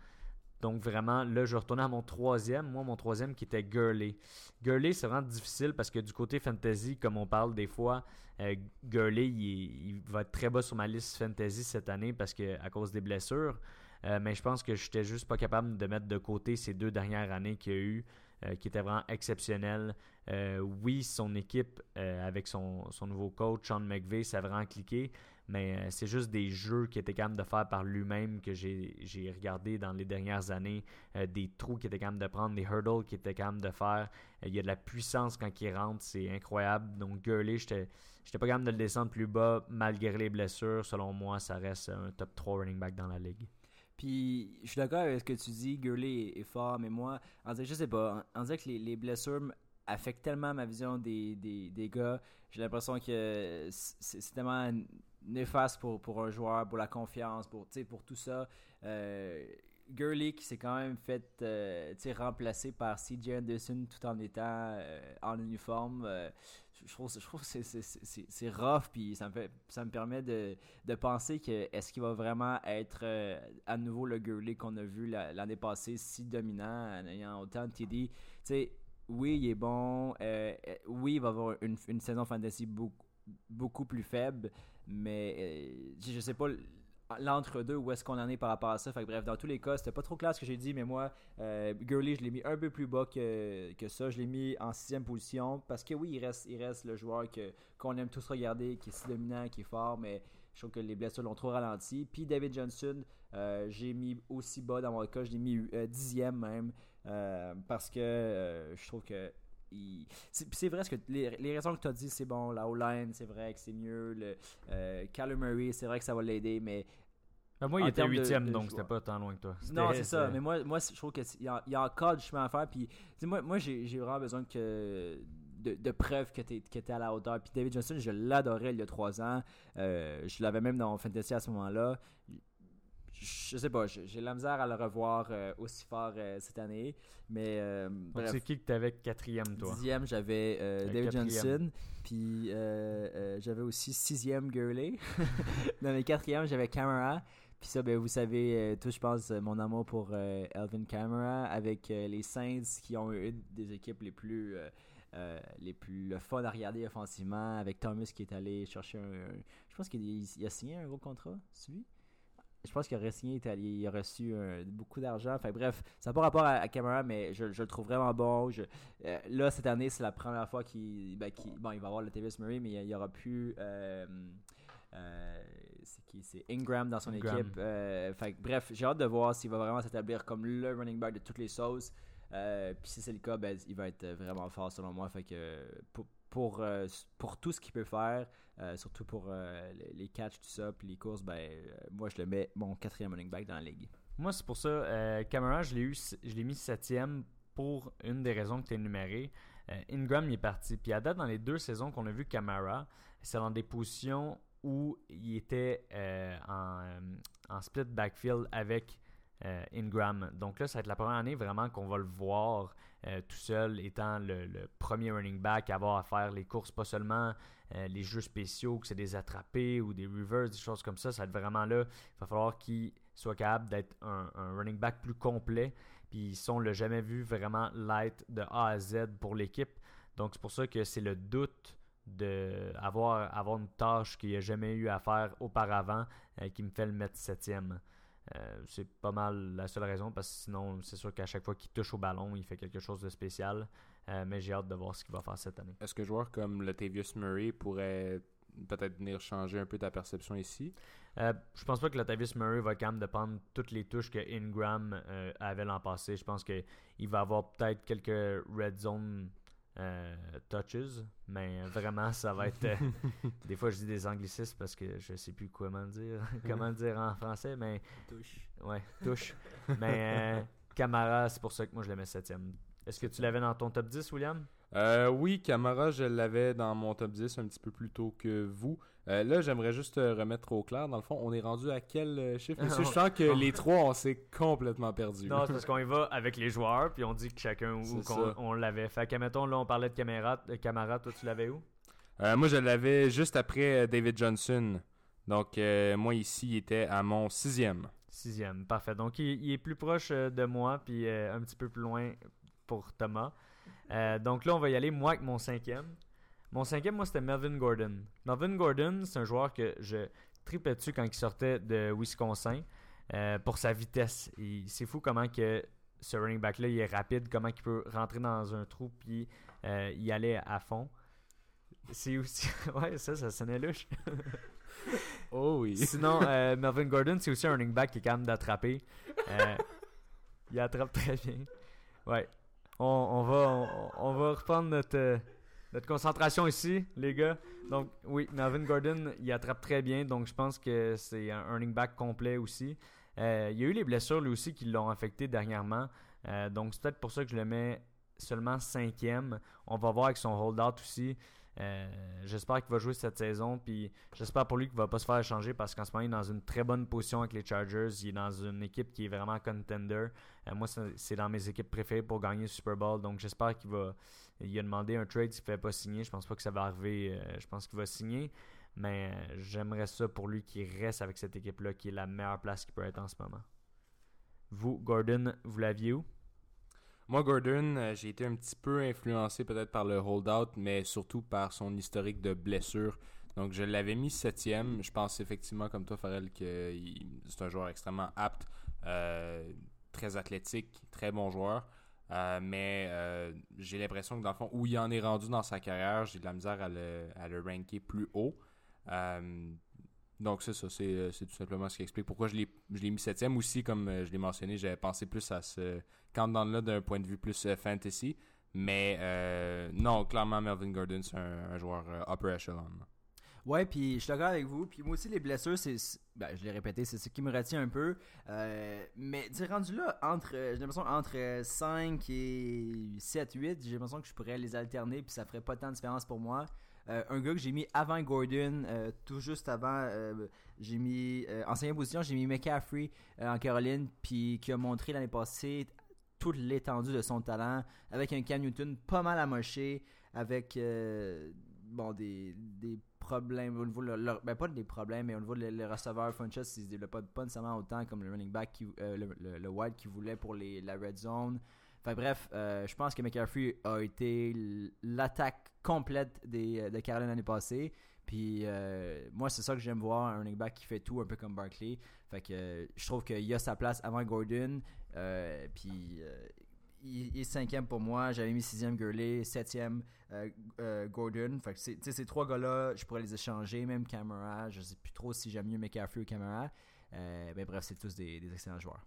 Donc vraiment, là, je retourner à mon troisième. Moi, mon troisième qui était Gurley. Gurley, c'est vraiment difficile parce que du côté fantasy, comme on parle des fois, euh, Gurley, il, va être très bas sur ma liste fantasy cette année parce que à cause des blessures. Mais je pense que je n'étais juste pas capable de mettre de côté ces deux dernières années qu'il y a eu. Euh, qui était vraiment exceptionnel. Euh, oui, son équipe, euh, avec son, nouveau coach, Sean McVay, ça a vraiment cliqué, mais c'est juste des jeux qu'il était capable de faire par lui-même que j'ai regardé dans les dernières années, des trous qu'il était capable de prendre, des hurdles qu'il était capable de faire. il y a de la puissance quand il rentre, c'est incroyable. Donc, Gurley, j'étais pas capable de le descendre plus bas malgré les blessures. Selon moi, ça reste un top 3 running back dans la ligue. Puis je suis d'accord avec ce que tu dis, Gurley est, fort, mais moi, on dirait, je sais pas, on dirait que les, blessures affectent tellement ma vision des, des, gars. J'ai l'impression que c'est tellement néfaste pour, pour un joueur, pour la confiance, pour, pour tout ça. Euh, Gurley qui s'est quand même fait euh, remplacer par CJ Anderson tout en étant euh, en uniforme. Euh, je trouve, je trouve que c'est rough, puis ça me, ça me permet de, de penser que est-ce qu'il va vraiment être à nouveau le Gurley qu'on a vu l'année passée, si dominant, en ayant autant de TD. sais oui, il est bon. oui, il va avoir une, une saison fantasy beaucoup, beaucoup plus faible, mais je sais pas l'entre-deux, où est-ce qu'on en est par rapport à ça. Fait bref, dans tous les cas, c'était pas trop clair ce que j'ai dit, mais moi, euh, Gurley, je l'ai mis un peu plus bas que, que ça. Je l'ai mis en sixième position parce que oui, il reste, il reste le joueur que, qu'on aime tous regarder, qui est si dominant, qui est fort, mais je trouve que les blessures l'ont trop ralenti. Puis David Johnson, euh, j'ai mis aussi bas dans mon cas, je l'ai mis euh, dixième même, parce que je trouve que c'est vrai ce que les, raisons que tu as dit, c'est bon, la O-line, c'est vrai que c'est mieux. Le euh, Murray, c'est vrai que ça va l'aider, mais. moi, il était huitième, donc c'était pas tant loin que toi. Non, c'est ça. Mais moi, moi je trouve qu'il y, a, y a encore du chemin à faire. Puis, moi, moi j'ai vraiment besoin que, de, de preuves que tu étais à la hauteur. Puis David Johnson, je l'adorais il y a trois ans. Euh, je l'avais même dans Fantasy à ce moment-là je sais pas, j'ai la misère à le revoir euh, aussi fort euh, cette année. Mais euh, c'est qui que t'avais quatrième, toi? Dixième, j'avais euh, David quatrième. Johnson. Puis j'avais aussi sixième Gurley. Dans mes quatrièmes, j'avais Camara. Puis ça, ben, vous savez, tous, je pense, mon amour pour Elvin Camara avec les Saints qui ont eu une des équipes les plus, euh, les plus le fun à regarder offensivement. Avec Thomas qui est allé chercher un. un- je pense qu'il il a signé un gros contrat, c'est lui? Je pense qu'il aurait signé, allé- il a reçu euh, beaucoup d'argent. Enfin bref, ça n'a pas rapport à, à Camara, mais je, je le trouve vraiment bon. Je- euh, là, cette année, c'est la première fois qu'il. ben, qu'il- bon, il va avoir le Tavis Murray, mais il y aura plus. euh, euh, c'est qui C'est Ingram dans son Ingram. équipe. Fait bref, j'ai hâte de voir s'il va vraiment s'établir comme le running back de toutes les sauces. Puis si c'est le cas, ben, il va être vraiment fort selon moi. Fait que pour, pour, euh, pour tout ce qu'il peut faire, euh, surtout pour euh, les, les catchs, tout ça, puis les courses, ben, euh, moi je le mets mon quatrième running back dans la ligue. Moi, c'est pour ça. Camara, je l'ai eu, je l'ai mis septième pour une des raisons que tu as énumérées. Ingram, il est parti. Puis à date, dans les deux saisons qu'on a vu Camara, c'est dans des positions où il était en, en split backfield avec euh, Ingram. Donc là, ça va être la première année vraiment qu'on va le voir euh, tout seul, étant le, le premier running back à avoir à faire les courses, pas seulement euh, les jeux spéciaux, que c'est des attrapés ou des revers, des choses comme ça. Ça va être vraiment là. Il va falloir qu'il soit capable d'être un, un running back plus complet. Puis si on l'a jamais vu vraiment light de A à Z pour l'équipe. Donc c'est pour ça que c'est le doute de avoir, une tâche qu'il n'a jamais eu à faire auparavant qui me fait le mettre septième. Euh, c'est pas mal la seule raison parce que sinon c'est sûr qu'à chaque fois qu'il touche au ballon il fait quelque chose de spécial. Euh, mais j'ai hâte de voir ce qu'il va faire cette année. Est-ce que joueur comme Latavius Murray pourrait peut-être venir changer un peu ta perception ici? Euh, je pense pas que Latavius Murray va quand même dépendre toutes les touches que Ingram avait l'an passé. Je pense qu'il va avoir peut-être quelques red zone euh, touches, mais vraiment ça va être. euh, des fois je dis des anglicismes parce que je sais plus comment le dire, comment le dire en français, mais Touche. ouais, touche. mais euh, Camara, c'est pour ça que moi je le mets septième. Est-ce que tu l'avais dans ton top 10, William? Euh, oui, Camara, je l'avais dans mon top 10 un petit peu plus tôt que vous. Euh, là, j'aimerais juste euh, remettre au clair. Dans le fond, on est rendu à quel euh, chiffre? Monsieur, je sens que les trois, on s'est complètement perdus. Non, c'est parce qu'on y va avec les joueurs, puis on dit que chacun où qu'on on l'avait. Fait que, mettons, là, on parlait de Camara, de toi, tu l'avais où? Euh, moi, je l'avais juste après David Johnson. Donc, euh, moi, ici, il était à mon sixième. Sixième, parfait. Donc, il, il est plus proche de moi, puis un petit peu plus loin pour Thomas. Donc là, on va y aller, moi, avec mon cinquième. Mon cinquième, moi, c'était Melvin Gordon. Melvin Gordon, c'est un joueur que je tripais dessus quand il sortait de Wisconsin euh, pour sa vitesse. C'est fou comment que ce running back-là, il est rapide, comment il peut rentrer dans un trou puis euh, y aller à fond. C'est aussi... ouais, ça, ça sonnait louche. Oh oui. Sinon, euh, Melvin Gordon, c'est aussi un running back qui est capable d'attraper. Euh, il attrape très bien. Ouais. On, on va, on, on va reprendre notre, notre concentration ici, les gars. Donc, oui, Melvin Gordon, il attrape très bien. Donc, je pense que c'est un running back complet aussi. Euh, il y a eu les blessures, lui aussi, qui l'ont affecté dernièrement. Euh, donc, c'est peut-être pour ça que je le mets seulement cinquième. On va voir avec son hold-out aussi. Euh, j'espère qu'il va jouer cette saison. Puis j'espère pour lui qu'il va pas se faire échanger parce qu'en ce moment, il est dans une très bonne position avec les Chargers. Il est dans une équipe qui est vraiment contender. Moi, c'est dans mes équipes préférées pour gagner le Super Bowl. Donc j'espère qu'il va. Il a demandé un trade s'il ne fait pas signer. Je pense pas que ça va arriver. Euh, je pense qu'il va signer. Mais euh, j'aimerais ça pour lui qu'il reste avec cette équipe-là, qui est la meilleure place qu'il peut être en ce moment. Vous, Gordon, vous l'aviez où? Moi, Gordon, euh, j'ai été un petit peu influencé peut-être par le holdout, mais surtout par son historique de blessure. Donc, je l'avais mis septième. Je pense effectivement, comme toi, Farrell, que c'est un joueur extrêmement apte, très athlétique, très bon joueur. Euh, mais euh, j'ai l'impression que dans le fond, où il en est rendu dans sa carrière, j'ai de la misère à le, à le ranker plus haut. Euh, donc c'est ça, c'est, tout simplement ce qui explique pourquoi je l'ai, je l'ai mis septième. Aussi, comme je l'ai mentionné, j'avais pensé plus à ce countdown-là d'un point de vue plus fantasy. Mais non, clairement, Melvin Gordon, c'est un, joueur upper echelon. Ouais, puis je suis d'accord avec vous. Puis moi aussi, les blessures, c'est. Ben, je l'ai répété, c'est ce qui me retient un peu. Euh, mais, tu rendu là, entre. euh, J'ai l'impression entre euh, 5 et 7, 8, j'ai l'impression que je pourrais les alterner, puis ça ferait pas tant de différence pour moi. Euh, un gars que j'ai mis avant Gordon, euh, tout juste avant, euh, j'ai mis en cinquième position, j'ai mis McCaffrey en Caroline, puis qui a montré l'année passée toute l'étendue de son talent, avec un Cam Newton pas mal amoché, avec bon des problèmes au niveau de ben pas des problèmes mais au niveau des receveurs Funchess ils se développent pas, nécessairement autant comme le running back qui, le, le, qui voulait pour les, la red zone Enfin bref, euh, je pense que McCaffrey a été l'attaque complète des, euh, de Caroline l'année passée. Puis euh, moi, c'est ça que j'aime voir, un running back qui fait tout, un peu comme Barkley. Fait que je trouve qu'il a sa place avant Gordon. puis il, est cinquième pour moi. J'avais mis sixième Gurley, septième Gordon. Fait que ces trois gars-là, je pourrais les échanger, même Camara. Je sais plus trop si j'aime mieux McCaffrey ou Camara. mais bref, c'est tous des excellents joueurs.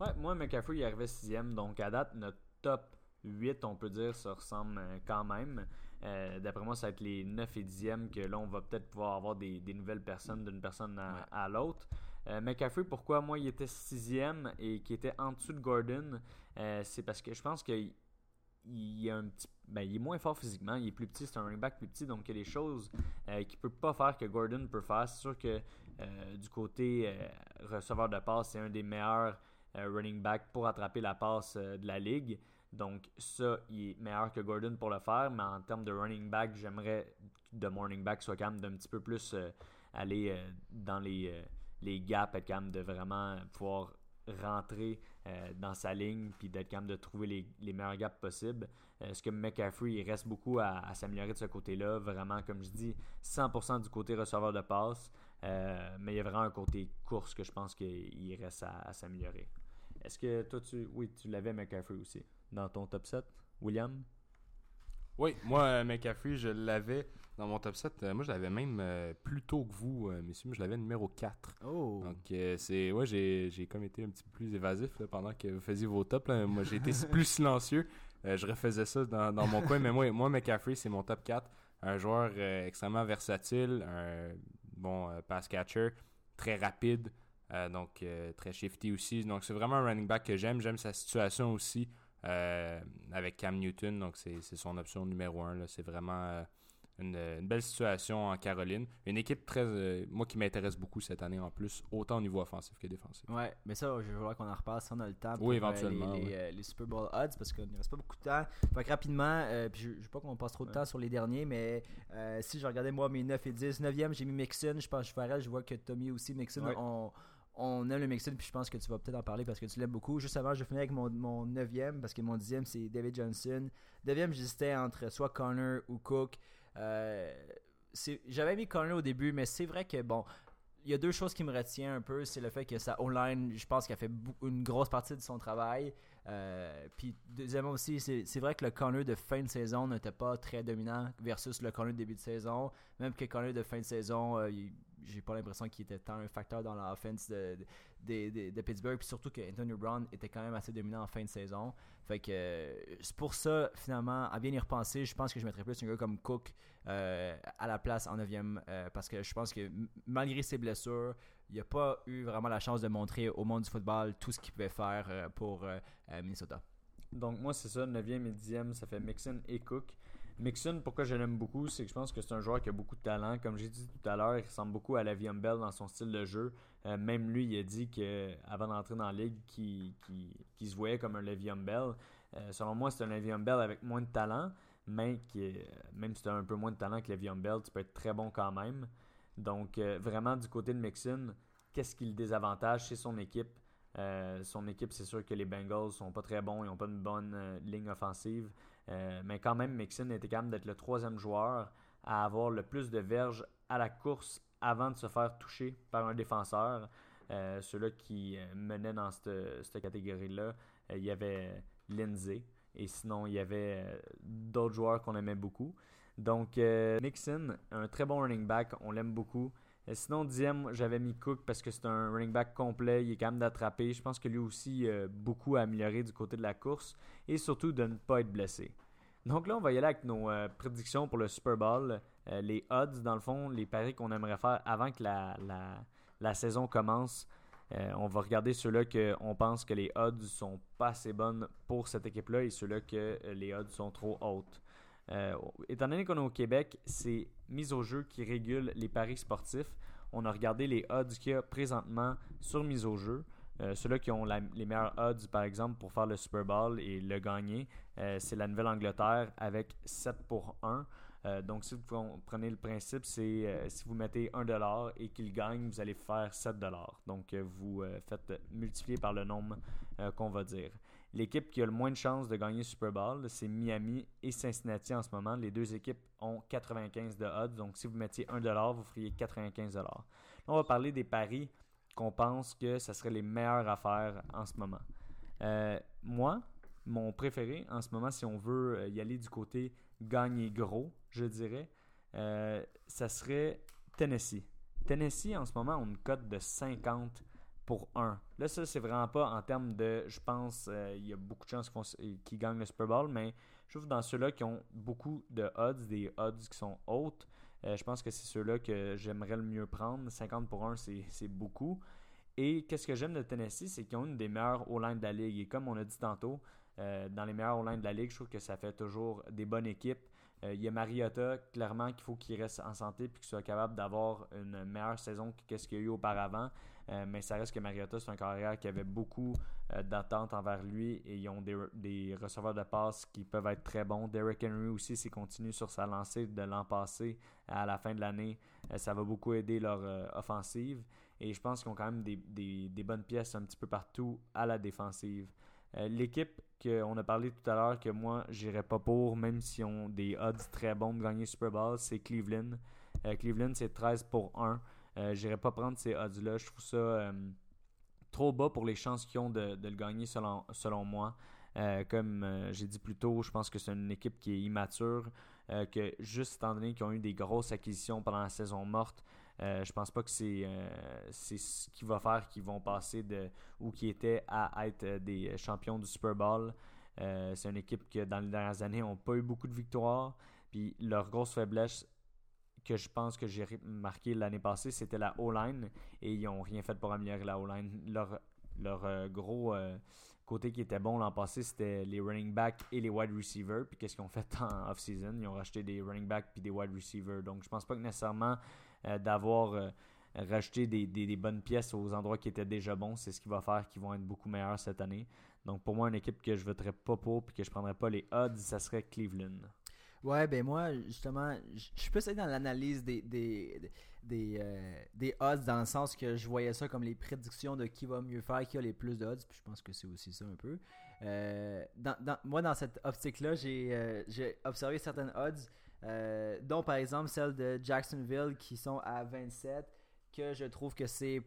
Ouais, moi, McCaffrey, il arrivait sixième. Donc, à date, notre top 8, on peut dire, ça ressemble euh, quand même. Euh, d'après moi, ça va être les 9 et 10e que là, on va peut-être pouvoir avoir des, nouvelles personnes d'une personne à, l'autre. Euh, McCaffrey, pourquoi? Moi, il était sixième et qui était en dessous de Gordon C'est parce que je pense qu'il il, un petit, ben, il est moins fort physiquement, il est plus petit, c'est un running back plus petit, donc il y a des choses qu'il ne peut pas faire que Gordon peut faire. C'est sûr que du côté receveur de passe, c'est un des meilleurs euh, running back pour attraper la passe euh, de la ligue. Donc ça, il est meilleur que Gordon pour le faire, mais en termes de running back, j'aimerais que mon running back soit quand même d'un petit peu plus euh, aller dans les, les gaps, être quand de vraiment pouvoir rentrer dans sa ligne puis d'être capable de trouver les, meilleurs gaps possibles. Est-ce que McCaffrey, il reste beaucoup à, s'améliorer de ce côté-là. Vraiment, comme je dis, 100% du côté receveur de passe. mais il y a vraiment un côté course que je pense qu'il reste à s'améliorer. Est-ce que toi, tu, oui, tu l'avais McCaffrey aussi dans ton top 7, William? Oui, moi, euh, McCaffrey, je l'avais dans mon top 7. Euh, moi, je l'avais même euh, plus tôt que vous, messieurs. Je l'avais numéro 4. Oh. Donc, c'est. Ouais, j'ai comme été un petit peu plus évasif pendant que vous faisiez vos tops. Moi, j'ai été plus silencieux. je refaisais ça dans, dans mon coin. Mais moi, moi McCaffrey, c'est mon top 4. Un joueur extrêmement versatile, un bon pass catcher, très rapide. Donc, très shifty aussi. Donc, c'est vraiment un running back que j'aime. J'aime sa situation aussi euh, avec Cam Newton. Donc, c'est son option numéro un. C'est vraiment une, belle situation en Caroline. Une équipe très. moi qui m'intéresse beaucoup cette année en plus, autant au niveau offensif que défensif. Ouais, mais ça, je vais vouloir qu'on en repasse si on a le temps. oui, éventuellement. Les, Super Bowl odds parce qu'il ne reste pas beaucoup de temps. Fait que rapidement, puis je ne veux pas qu'on passe trop de temps sur les derniers, mais si je regardais moi mes 9 et 10, 9e, j'ai mis Mixon. Je pense que je je vois que Tommy aussi, Mixon, on on aime le Mexique, puis je pense que tu vas peut-être en parler parce que tu l'aimes beaucoup. Juste avant, je finis avec mon, mon 9e, parce que mon 10e, c'est David Johnson. 9e, j'hésitais entre soit Connor ou Cook. Euh, j'avais mis Connor au début, mais c'est vrai que, bon, il y a deux choses qui me retiennent un peu. C'est le fait que sa online, je pense qu'elle fait une grosse partie de son travail. Euh, puis deuxièmement aussi, c'est vrai que le Connor de fin de saison n'était pas très dominant versus le Connor de début de saison. Même que Connor de fin de saison, euh, j'ai pas l'impression qu'il était tant un facteur dans l'offense de, de, de, Pittsburgh. Puis surtout que Anthony Brown était quand même assez dominant en fin de saison. Fait que euh, c'est pour ça, finalement, à bien y repenser, je pense que je mettrais plus un gars comme Cook euh, à la place en 9e. Euh, parce que je pense que malgré ses blessures, il n'a pas eu vraiment la chance de montrer au monde du football tout ce qu'il pouvait faire pour Minnesota. Donc moi c'est ça, 9e et 10e, ça fait Mixon et Cook. Mixon, pourquoi je l'aime beaucoup, c'est que je pense que c'est un joueur qui a beaucoup de talent. Comme j'ai dit tout à l'heure, il ressemble beaucoup à Lavium Bell dans son style de jeu. Euh, même lui, il a dit qu'avant d'entrer dans la ligue, qu'il se voyait comme un Le'Veon Bell. Euh, selon moi, c'est un Le'Veon Bell avec moins de talent, mais qui même si tu as un peu moins de talent que Le'Veon Bell, tu peux être très bon quand même. Donc, euh, vraiment, du côté de Mixon, qu'est-ce qui le désavantage? C'est son équipe. Euh, son équipe, c'est sûr que les Bengals sont pas très bons, ils n'ont pas une bonne euh, ligne offensive. Euh, mais quand même, Mixon était capable d'être le troisième joueur à avoir le plus de verges à la course avant de se faire toucher par un défenseur. Ceux-là qui menaient dans cette, catégorie-là, il y avait Lindsay. Et sinon, il y avait d'autres joueurs qu'on aimait beaucoup. Donc, Mixon, un très bon running back, on l'aime beaucoup. Euh, sinon, dixième, j'avais mis Cook parce que c'est un running back complet. Il est capable d'attraper. Je pense que lui aussi, a beaucoup amélioré du côté de la course et surtout de ne pas être blessé. Donc là, on va y aller avec nos euh, prédictions pour le Super Bowl. Euh, les odds, dans le fond, les paris qu'on aimerait faire avant que la, la, saison commence. on va regarder ceux-là qu'on pense que les odds sont pas assez bonnes pour cette équipe-là et ceux-là que les odds sont trop hautes. Euh, étant donné qu'on est au Québec, c'est mise au jeu qui régule les paris sportifs. On a regardé les odds qu'il y a présentement sur mise au jeu. Euh, Ceux-là qui ont les meilleurs odds, par exemple, pour faire le Super Bowl et le gagner, euh, c'est la Nouvelle-Angleterre avec 7 pour 1. Euh, donc, si vous prenez le principe, c'est si vous mettez 1$ et qu'il gagne, vous allez faire 7$. Donc, vous faites multiplier par le nombre qu'on va dire. L'équipe qui a le moins de chances de gagner Super Bowl, c'est Miami et Cincinnati en ce moment. Les deux équipes ont 95 de odds. Donc, si vous mettiez 1$, vous feriez 95$. Là, on va parler des paris qu'on pense que ce serait les meilleures affaires en ce moment. Euh, moi, mon préféré en ce moment, si on veut euh, y aller du côté gagner gros, je dirais, euh, ça serait Tennessee. Tennessee, en ce moment, a une cote de 50 pour 1. Là, ça, c'est vraiment pas en termes de. Je pense, euh, il y a beaucoup de chances qu'ils font- qu'ils gagnent le Super Bowl, mais je trouve dans ceux-là qui ont beaucoup de odds, des odds qui sont hautes, euh, je pense que c'est ceux-là que j'aimerais le mieux prendre. 50 pour 1, c'est beaucoup. Et qu'est-ce que j'aime de Tennessee, c'est qu'ils ont une des meilleures O-line de la ligue. Et comme on a dit tantôt, euh, dans les meilleures O-line de la ligue, je trouve que ça fait toujours des bonnes équipes. Euh, il y a Mariota, clairement, qu'il faut qu'il reste en santé puis qu'il soit capable d'avoir une meilleure saison que ce qu'il y a eu auparavant. Euh, mais ça reste que Mariota, c'est un carrière qui avait beaucoup euh, d'attentes envers lui et ils ont des, des receveurs de passe qui peuvent être très bons. Derrick Henry aussi, s'il continue sur sa lancée de l'an passé à la fin de l'année, ça va beaucoup aider leur offensive. Et je pense qu'ils ont quand même des, des- des bonnes pièces un petit peu partout à la défensive. L'équipe qu'on a parlé tout à l'heure, que moi, j'irais pas pour, même s'ils ont des odds très bons de gagner Super Bowl, c'est Cleveland. Euh, Cleveland, c'est 13 pour 1. Euh, j'irais pas prendre ces odds-là. Je trouve ça euh, trop bas pour les chances qu'ils ont de, le gagner, selon, selon moi. Comme j'ai dit plus tôt, je pense que c'est une équipe qui est immature, que juste étant donné qu'ils ont eu des grosses acquisitions pendant la saison morte, euh, je pense pas que c'est euh, c'est ce qui va faire qu'ils vont passer de où qui étaient à être euh, des champions du Super Bowl. Euh, c'est une équipe qui, dans les dernières années, n'ont pas eu beaucoup de victoires. Puis leur grosse faiblesse que je pense que j'ai remarqué l'année passée, c'était la O-line. Et ils n'ont rien fait pour améliorer la O-line. Leur, leur gros côté qui était bon l'an passé, c'était les running backs et les wide receivers. Puis qu'est-ce qu'ils ont fait en off-season? Ils ont racheté des running backs puis des wide receivers. Donc je pense pas que nécessairement d'avoir euh, rajouté des, bonnes pièces aux endroits qui étaient déjà bons, c'est ce qui va faire qu'ils vont être beaucoup meilleurs cette année. Donc pour moi, une équipe que je voterais pas pour puis que je prendrais pas les odds, ça serait Cleveland. Ouais, ben moi, justement, je suis plus dans l'analyse euh, des odds dans le sens que je voyais ça comme les prédictions de qui va mieux faire, qui a les plus d'odds, puis je pense que c'est aussi ça un peu. Euh, moi, dans cette optique-là, j'ai euh, j'ai observé certaines odds, euh, dont par exemple celle de Jacksonville qui sont à 27, que je trouve que c'est.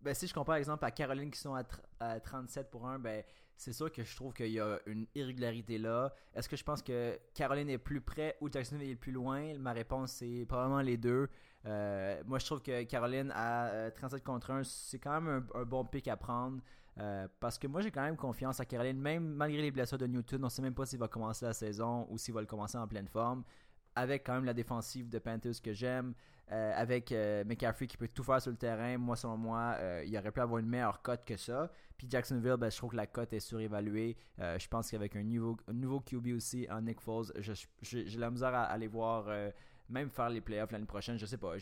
Ben, si je compare par exemple à Caroline qui sont à, tr- à 37 pour 1, ben, c'est sûr que je trouve qu'il y a une irrégularité là. Est-ce que je pense que Caroline est plus près ou Jacksonville est plus loin? Ma réponse c'est probablement les deux. Euh, moi je trouve que Caroline à euh, 37 contre 1, c'est quand même un, bon pick à prendre. Euh, parce que moi j'ai quand même confiance à Caroline, même malgré les blessures de Newton, on sait même pas s'il va commencer la saison ou s'il va le commencer en pleine forme. Avec quand même la défensive de Panthers que j'aime, euh, avec euh, McCaffrey qui peut tout faire sur le terrain, moi selon moi, euh, il aurait pu avoir une meilleure cote que ça. Puis Jacksonville, ben, je trouve que la cote est surévaluée. Euh, je pense qu'avec un nouveau, un QB aussi en Nick Foles, j'ai la misère à aller voir euh, même faire les playoffs l'année prochaine. Je sais pas.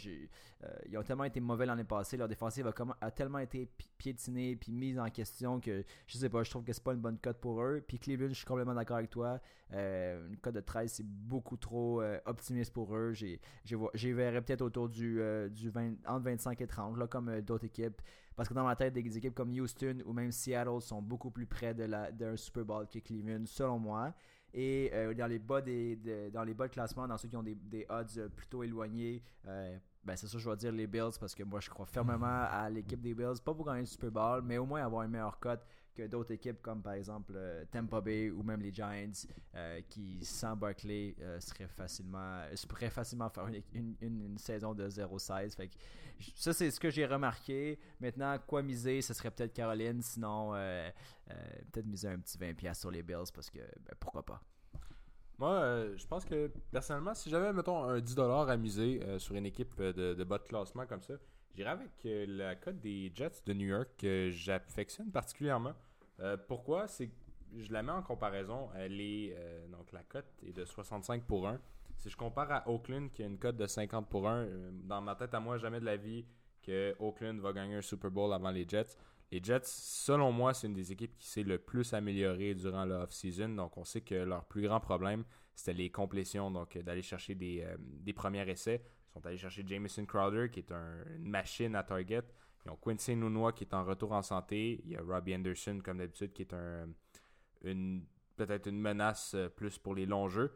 euh, ils ont tellement été mauvais l'année passée. Leur défensive a, a tellement été pi- piétinée puis mise en question que je sais pas. Je trouve que c'est pas une bonne cote pour eux. Puis Cleveland, je suis complètement d'accord avec toi. Euh, une cote de 13, c'est beaucoup trop euh, optimiste pour eux. J'ai j'ai verrais peut-être autour du, euh, du 20, entre 25 et 30, là, comme d'autres équipes. Parce que dans ma tête, des équipes comme Houston ou même Seattle sont beaucoup plus près de la- d'un Super Bowl que Cleveland, selon moi. Et euh, dans les bas des, de- dans les bas de classement, dans ceux qui ont des, des odds euh, plutôt éloignés, euh, ben c'est sûr je vais dire les Bills parce que moi je crois fermement à l'équipe des Bills, pas pour gagner le Super Bowl, mais au moins avoir une meilleure cote que d'autres équipes comme par exemple euh, Tampa Bay ou même les Giants euh, qui sans Barkley euh, seraient facilement pourraient facilement faire une, une- une- une saison de 0-16 fait que ça c'est ce que j'ai remarqué. Maintenant quoi miser ce serait peut-être Caroline. Sinon peut-être miser un petit 20$ sur les Bills parce que ben, pourquoi pas Moi, euh, je pense que personnellement, si j'avais, mettons, un 10$ à miser euh, sur une équipe euh, de, bas de classement comme ça, j'irais avec euh, la cote des Jets de New York que j'affectionne particulièrement. Euh, pourquoi? C'est je la mets en comparaison. Euh, donc la cote est de 65 pour 1. Si je compare à Oakland qui a une cote de 50 pour 1, euh, dans ma tête à moi, jamais de la vie que Oakland va gagner un Super Bowl avant les Jets. Les Jets, selon moi, c'est une des équipes qui s'est le plus améliorée durant la off-season. Donc, on sait que leur plus grand problème, c'était les complétions, donc euh, d'aller chercher des, euh, des premiers essais. Ils sont allés chercher Jameson Crowder, qui est un- une machine à target. Ils ont Quincy Nunois, qui est en retour en santé. Il y a Robbie Anderson, comme d'habitude, qui est un, une peut-être une menace euh, plus pour les longs jeux.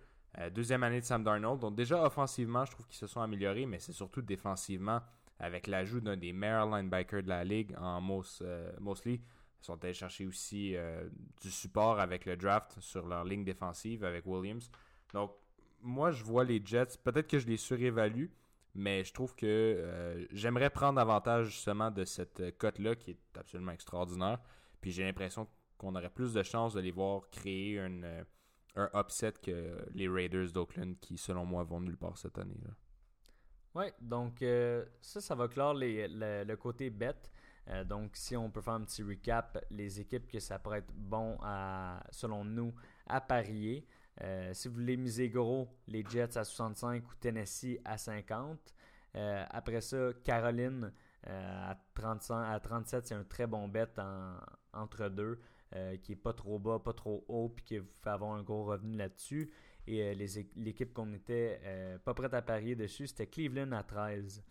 Deuxième année de Sam Darnold. Donc, déjà, offensivement, je trouve qu'ils se sont améliorés, mais c'est surtout défensivement avec l'ajout d'un des meilleurs linebackers de la ligue en Mos, euh, Mosley. Ils sont allés chercher aussi euh, du support avec le draft sur leur ligne défensive avec Williams. Donc, moi, je vois les Jets. Peut-être que je les surévalue, mais je trouve que euh, j'aimerais prendre avantage justement de cette cote-là qui est absolument extraordinaire. Puis j'ai l'impression qu'on aurait plus de chances de les voir créer un upset que les Raiders d'Oakland qui, selon moi, vont nulle part cette année. Ouais, donc euh, ça, ça va clore les- le, côté bet. Euh, donc, si on peut faire un petit recap, les équipes que ça pourrait être bon, à, selon nous, à parier. Euh, si vous voulez miser gros, les Jets à 65 ou Tennessee à 50. Euh, après ça, Caroline euh, à, 35, à 37, c'est un très bon bet en- entre deux, qui est pas trop bas, pas trop haut, puis qui vous fait avoir un gros revenu là-dessus. Et euh, l'équipe qu'on était euh, pas prête à parier dessus, c'était Cleveland à 13.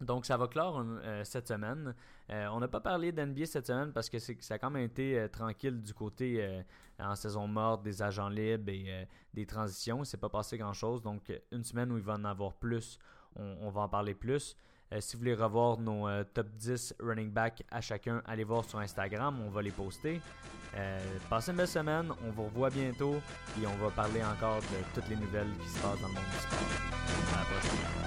Donc ça va clore euh, cette semaine. On n'a pas parlé d'NBA cette semaine parce que ça a quand même été tranquille du côté en saison morte des agents libres et des transitions. Il s'est pas passé grand-chose. Donc une semaine où il va en avoir plus, on va en parler plus. Euh, si vous voulez revoir nos euh, top 10 running back à chacun, allez voir sur Instagram, on va les poster. Euh, passez une belle semaine, on vous revoit bientôt et on va parler encore de toutes les nouvelles qui se passent dans le monde du sport. À la prochaine.